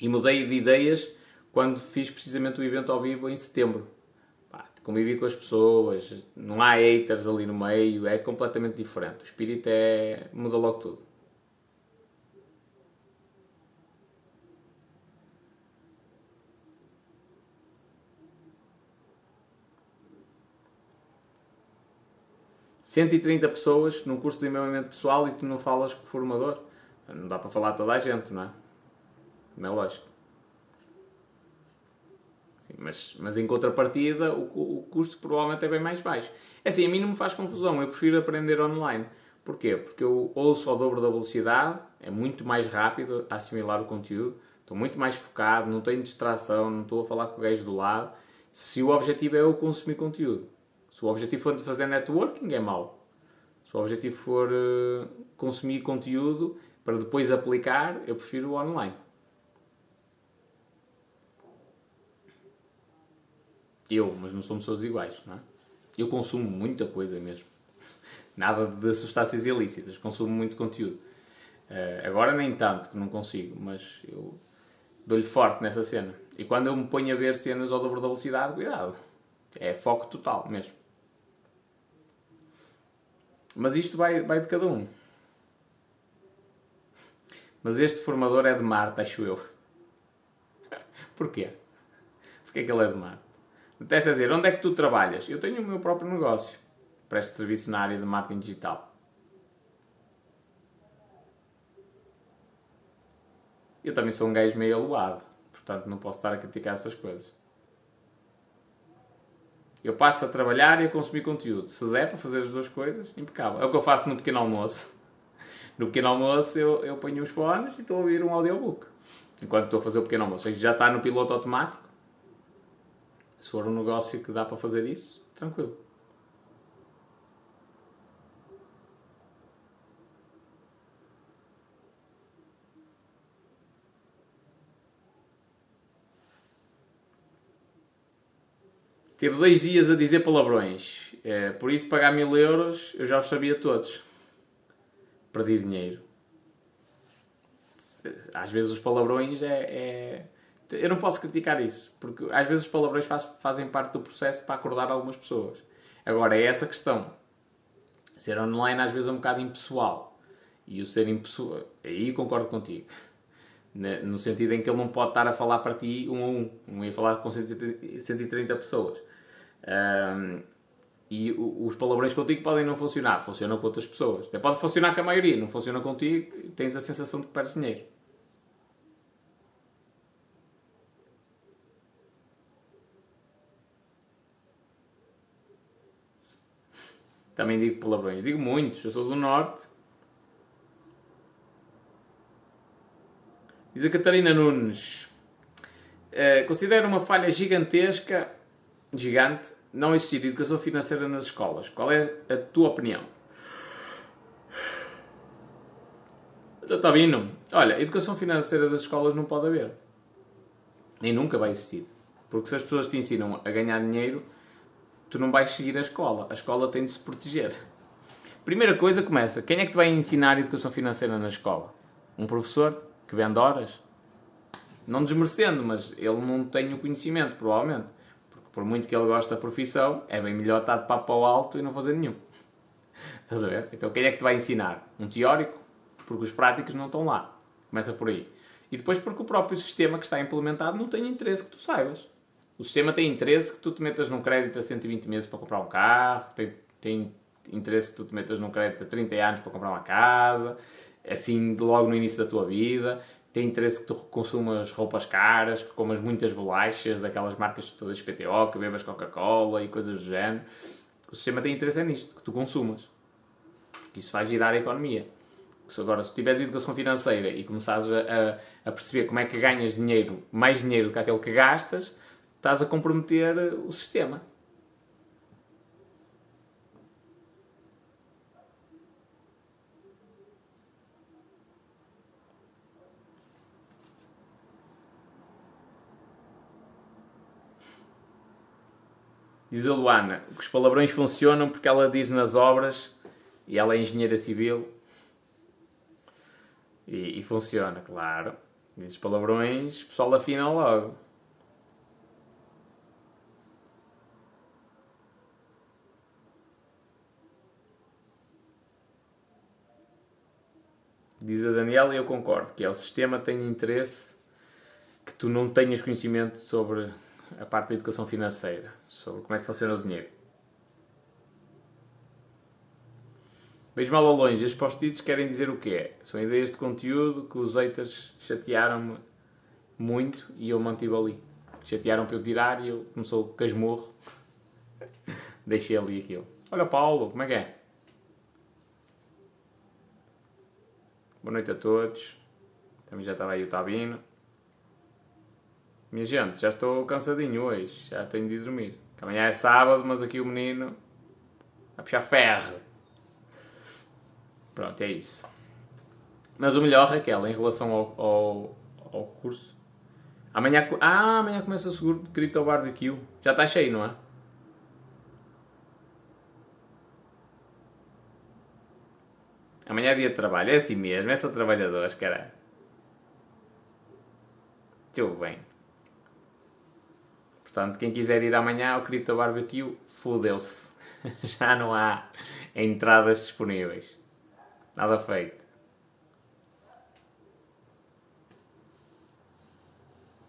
E mudei de ideias quando fiz precisamente o evento ao vivo em setembro convivi com as pessoas, não há haters ali no meio, é completamente diferente. O espírito é. muda logo tudo. Cento e trinta pessoas num curso de desenvolvimento pessoal e tu não falas com o formador. Não dá para falar a toda a gente, não é? Não é lógico. Sim, mas, mas em contrapartida o, o custo provavelmente é bem mais baixo. É assim, a mim não me faz confusão, eu prefiro aprender online. Porquê? Porque eu ouço ao dobro da velocidade, é muito mais rápido assimilar o conteúdo, estou muito mais focado, não tenho distração, não estou a falar com o gajo do lado. Se o objetivo é eu consumir conteúdo, se o objetivo for de fazer networking, é mau. Se o objetivo for uh, consumir conteúdo para depois aplicar, eu prefiro o online. Eu, mas não somos todos iguais, não é? Eu consumo muita coisa mesmo. Nada de substâncias ilícitas, consumo muito conteúdo. Uh, agora nem tanto, que não consigo, mas eu dou-lhe forte nessa cena. E quando eu me ponho a ver cenas ao dobro da velocidade, cuidado. É foco total mesmo. Mas isto vai, vai de cada um. Mas este formador é de Marte, acho eu. Porquê? Porquê que ele é de Marte? Apetece dizer, onde é que tu trabalhas? Eu tenho o meu próprio negócio. Presto serviço na área de marketing digital. Eu também sou um gajo meio aluado. Portanto, não posso estar a criticar essas coisas. Eu passo a trabalhar e a consumir conteúdo. Se der para fazer as duas coisas, impecável. É o que eu faço no pequeno almoço. No pequeno almoço eu, eu ponho os fones e estou a ouvir um audiobook. Enquanto estou a fazer o pequeno almoço. Já está no piloto automático se for um negócio que dá para fazer isso, tranquilo. Teve dois dias a dizer palavrões. É, por isso, pagar mil euros, eu já os sabia todos. Perdi dinheiro. Às vezes os palavrões é, é eu não posso criticar isso, porque às vezes os palavrões faz, fazem parte do processo para acordar algumas pessoas. Agora, é essa questão. Ser online às vezes é um bocado impessoal. E o ser impessoal, aí concordo contigo. No sentido em que ele não pode estar a falar para ti um a um. Não ia falar com 130 pessoas. Um, e os palavrões contigo podem não funcionar, funcionam com outras pessoas. Até pode funcionar com a maioria, não funciona contigo, tens a sensação de que perdes dinheiro. Também digo palavrões. Digo muitos. Eu sou do Norte. Diz a Catarina Nunes. Uh, considero uma falha gigantesca, gigante, não existir educação financeira nas escolas. Qual é a tua opinião? Está vindo. Olha, educação financeira das escolas não pode haver. Nem nunca vai existir. Porque se as pessoas te ensinam a ganhar dinheiro, tu não vais seguir a escola. A escola tem de se proteger. Primeira coisa começa. Quem é que te vai ensinar educação financeira na escola? Um professor que vende horas? Não desmerecendo, mas ele não tem o conhecimento, provavelmente. Porque por muito que ele goste da profissão, é bem melhor estar de papo ao alto e não fazer nenhum. Estás a ver? Então quem é que te vai ensinar? Um teórico? Porque os práticos não estão lá. Começa por aí. E depois porque o próprio sistema que está implementado não tem interesse que tu saibas. O sistema tem interesse que tu te metas num crédito a 120 meses para comprar um carro, tem, tem interesse que tu te metas num crédito a 30 anos para comprar uma casa, assim logo no início da tua vida, tem interesse que tu consumas roupas caras, que comas muitas bolachas daquelas marcas todas PTO, que bebas Coca-Cola e coisas do género. O sistema tem interesse é nisto, que tu consumas. Porque isso faz girar a economia. Agora, se tiveres educação financeira e começares a, a, perceber como é que ganhas dinheiro, mais dinheiro do que aquele que gastas, estás a comprometer o sistema. Diz a Luana que os palavrões funcionam porque ela diz nas obras e ela é engenheira civil e, e funciona, claro. Diz palavrões, o pessoal afina logo. Diz a Daniela e eu concordo, que é o sistema tem interesse que tu não tenhas conhecimento sobre a parte da educação financeira, sobre como é que funciona o dinheiro. Beijo mal ao longe, estes post-its querem dizer o quê? São ideias de conteúdo que os haters chatearam-me muito e eu mantive ali. Chatearam para eu tirar e eu começou o casmurro. Deixei ali aquilo. Olha Paulo, como é que é? Boa noite a todos. Também já estava aí o Tabino. Minha gente, já estou cansadinho hoje. Já tenho de ir dormir. Que amanhã é sábado, mas aqui o menino a puxar ferro. Pronto, é isso. Mas o melhor, Raquel, em relação ao, ao, ao curso. Amanhã, ah, amanhã começa o seguro de Crypto Barbecue. Já está cheio, não é? Amanhã é dia de trabalho, é assim mesmo, é só trabalhadores, caralho. Tudo bem. Portanto, quem quiser ir amanhã ao Crypto Barbecue, fudeu-se. Já não há entradas disponíveis. Nada feito.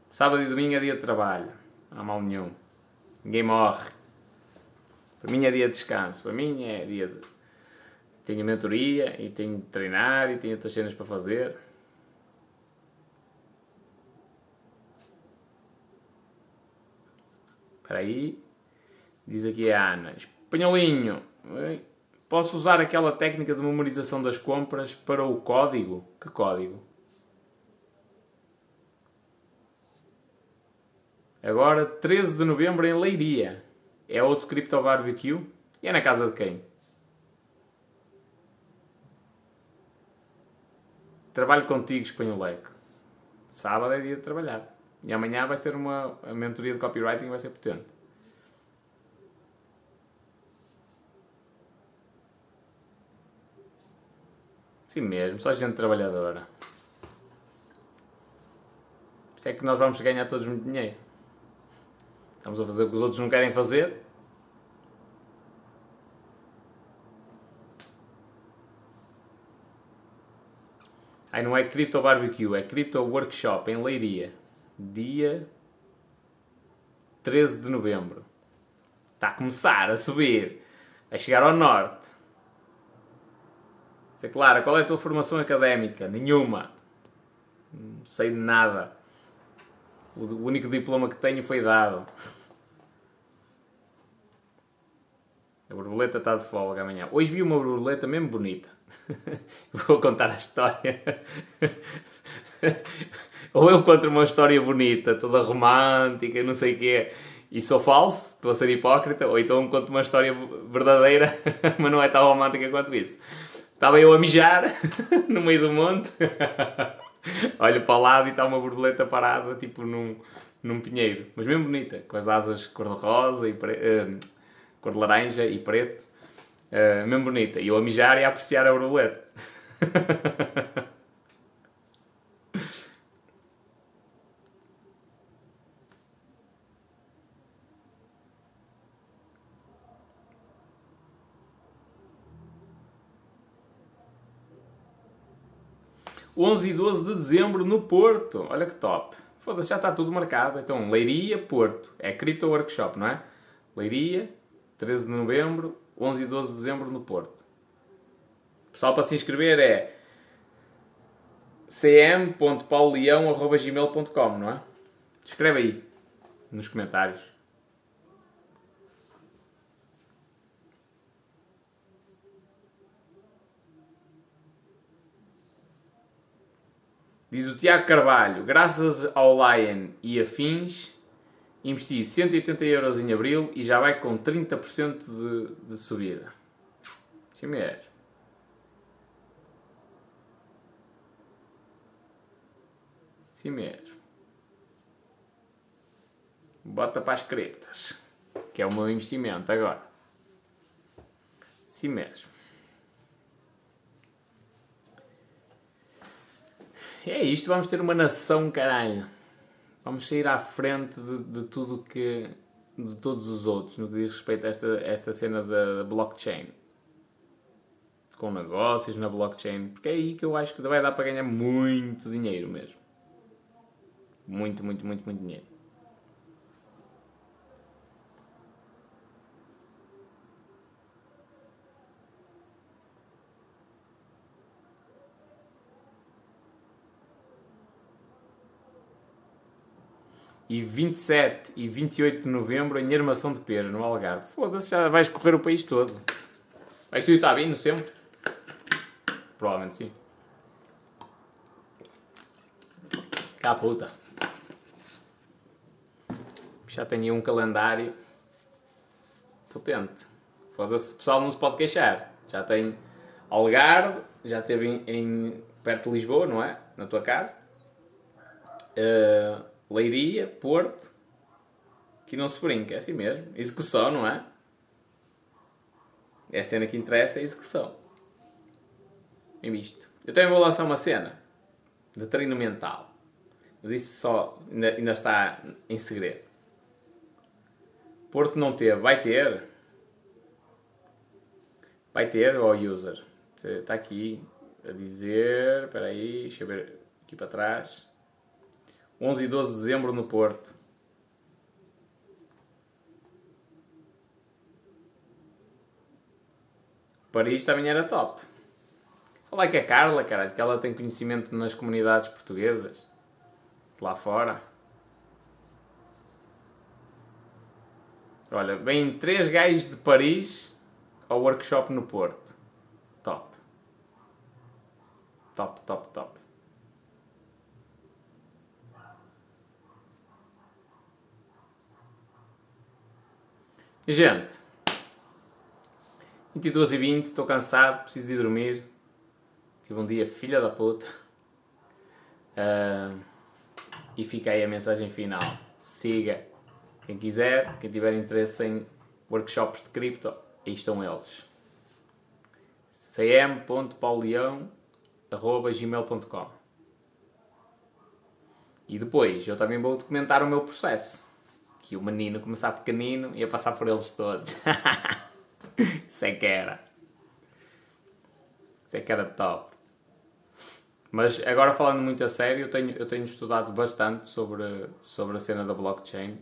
Sábado e domingo é dia de trabalho. Não há mal nenhum. Ninguém morre. Para mim é dia de descanso. Para mim é dia de tenho a mentoria e tenho de treinar e tenho outras cenas para fazer. Espera aí. Diz aqui a Ana. Espanholinho. Posso usar aquela técnica de memorização das compras para o código? Que código? Agora, 13 de novembro em Leiria. É outro Crypto Barbecue? E é na casa de quem? Trabalho contigo, espanholeco. Sábado é dia de trabalhar. E amanhã vai ser uma a mentoria de copywriting vai ser potente. Sim mesmo, só gente trabalhadora. Isso é que nós vamos ganhar todos muito dinheiro. Estamos a fazer o que os outros não querem fazer. Ai, não é Crypto Barbecue, é Crypto Workshop em Leiria. Dia 13 de novembro. Está a começar a subir. Vai chegar ao norte. Dizer, Clara, qual é a tua formação académica? Nenhuma. Não sei de nada. O único diploma que tenho foi dado. A borboleta está de folga amanhã. Hoje vi uma borboleta mesmo bonita. Vou contar a história. Ou eu conto uma história bonita, toda romântica, não sei o quê, e sou falso, estou a ser hipócrita, ou então conto uma história verdadeira, mas não é tão romântica quanto isso. Estava eu a mijar no meio do monte, olho para o lado e está uma borboleta parada, tipo num, num pinheiro, mas mesmo bonita, com as asas cor-de-rosa e pre... uh, cor de laranja e preto, uh, mesmo bonita. E eu a mijar e a apreciar a borboleta. 11 e 12 de dezembro no Porto. Olha que top. Foda-se, já está tudo marcado. Então, Leiria, Porto. É Crypto Workshop, não é? Leiria, 13 de novembro, 11 e 12 de dezembro no Porto. Pessoal, para se inscrever é cm.pauleão.gmail.com, não é? Escreve aí, nos comentários. Diz o Tiago Carvalho, graças ao Lion e afins, investi 180 euros em abril e já vai com 30% de, de subida. Sim mesmo. Sim mesmo. Bota para as criptas, que é o meu investimento agora. Sim mesmo. é isto, vamos ter uma nação, caralho. Vamos sair à frente de, de tudo que. de todos os outros, no que diz respeito a esta, esta cena da blockchain. Com negócios na blockchain. Porque é aí que eu acho que vai dar para ganhar muito dinheiro mesmo. Muito, muito, muito, muito dinheiro. E 27 e 28 de novembro em Armação de Pera, no Algarve. Foda-se, já vais correr o país todo. Vais tu estar vindo sempre? Provavelmente sim. Cá puta. Já tenho um calendário potente. Foda-se, pessoal não se pode queixar. Já tem Algarve, já esteve em, em, perto de Lisboa, não é? Na tua casa. Uh, Leiria, Porto, que não se brinca, é assim mesmo. Execução, não é? É a cena que interessa, é a execução. É isto. Eu também vou lançar uma cena de treino mental. Mas isso só ainda, ainda está em segredo. Porto não teve, vai ter. Vai ter, ó oh user. Está aqui a dizer. Espera aí, deixa eu ver aqui para trás. 11 e 12 de dezembro no Porto. Paris também era top. Falar que a Carla, cara, que ela tem conhecimento nas comunidades portuguesas. Lá fora. Olha, vêm três gajos de Paris ao workshop no Porto. Top. Top, top, top. Gente, 22 e 20, estou cansado, preciso de dormir. Tive um dia filha da puta. Uh, e fica aí a mensagem final. Siga quem quiser, quem tiver interesse em workshops de cripto, aí estão eles. cm.pauleão.gmail.com E depois eu também vou documentar o meu processo que o menino começar pequenino e ia passar por eles todos. Isso é que era. Isso é que era top. Mas agora falando muito a sério, eu tenho, eu tenho estudado bastante sobre, sobre a cena da blockchain,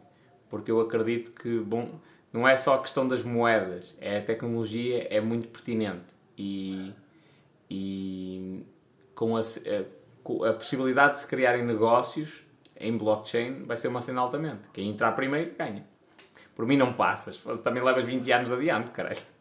porque eu acredito que, bom, não é só a questão das moedas, é a tecnologia é muito pertinente e, e com a, a, a possibilidade de se criarem negócios em blockchain vai ser uma cena altamente. Quem entrar primeiro ganha. Por mim não passas, também levas 20 anos adiante, caralho.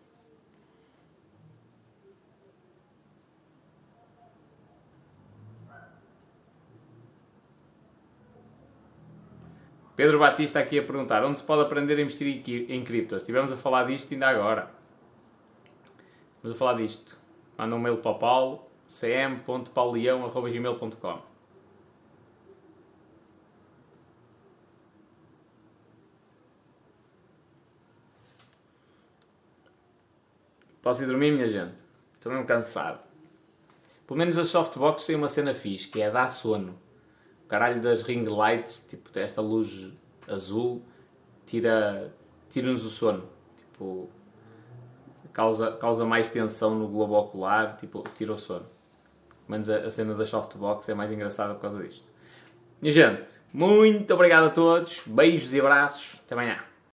Pedro Batista aqui a perguntar onde se pode aprender a investir em criptos. Estivemos a falar disto ainda agora. Vamos a falar disto. Manda um mail para o Paulo, cm.paulião.gmail.com Posso ir dormir, minha gente? Estou mesmo cansado. Pelo menos a softbox tem uma cena fixe, que é dar sono caralho das ring lights, tipo, esta luz azul, tira, tira-nos o sono. Tipo, causa, causa mais tensão no globo ocular, tipo, tira o sono. Menos a, a cena da softbox é mais engraçada por causa disto. Minha gente, muito obrigado a todos, beijos e abraços, até amanhã.